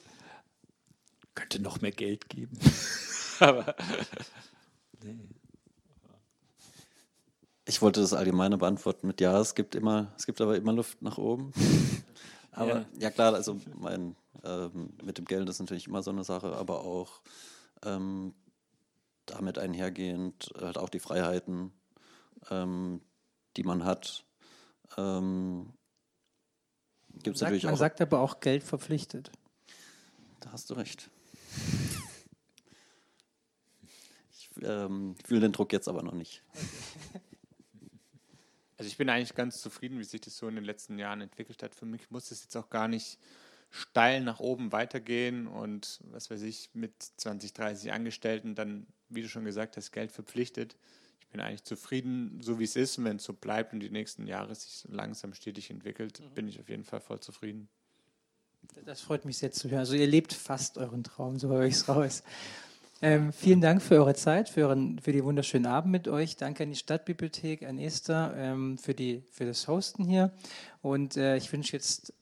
Könnte noch mehr Geld geben. [LAUGHS] Aber Ich wollte das Allgemeine beantworten mit Ja, es gibt immer, es gibt aber immer Luft nach oben. [LAUGHS] aber Ja. ja, klar, also mein, ähm, mit dem Geld ist natürlich immer so eine Sache, aber auch ähm, damit einhergehend halt auch die Freiheiten, ähm, die man hat. Ähm, gibt es Sagt, natürlich man auch. sagt aber auch Geld verpflichtet. Da hast du recht. Ich ähm, fühle den Druck jetzt aber noch nicht. [LAUGHS] Also ich bin eigentlich ganz zufrieden, wie sich das so in den letzten Jahren entwickelt hat. Für mich muss es jetzt auch gar nicht steil nach oben weitergehen und was weiß ich, mit 20, 30 Angestellten dann, wie du schon gesagt hast, Geld verpflichtet. Ich bin eigentlich zufrieden, so wie es ist. Und wenn es so bleibt und die nächsten Jahre sich so langsam stetig entwickelt, bin ich auf jeden Fall voll zufrieden. Das freut mich sehr zu hören. Also ihr lebt fast euren Traum, so höre ich es raus. Ähm, vielen Dank für eure Zeit, für, euren, für den wunderschönen Abend mit euch. Danke an die Stadtbibliothek, an Esther ähm, für, die, für das Hosten hier. Und äh, ich wünsche jetzt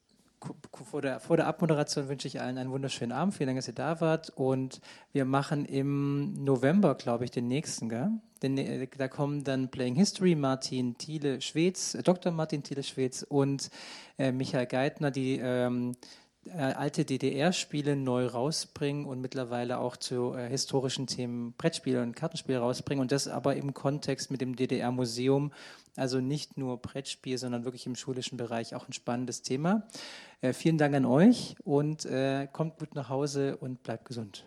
vor der, vor der Abmoderation wünsche ich allen einen wunderschönen Abend. Vielen Dank, dass ihr da wart. Und wir machen im November, glaube ich, den nächsten, gell? Den, äh, da kommen dann Playing History Martin Thiele Schweds, äh, Dr. Martin Thiele Schweds und äh, Michael Geithner, die ähm, äh, alte DDR-Spiele neu rausbringen und mittlerweile auch zu äh, historischen Themen Brettspiele und Kartenspiele rausbringen und das aber im Kontext mit dem DDR-Museum, also nicht nur Brettspiel, sondern wirklich im schulischen Bereich auch ein spannendes Thema. Äh, vielen Dank an euch und äh, kommt gut nach Hause und bleibt gesund.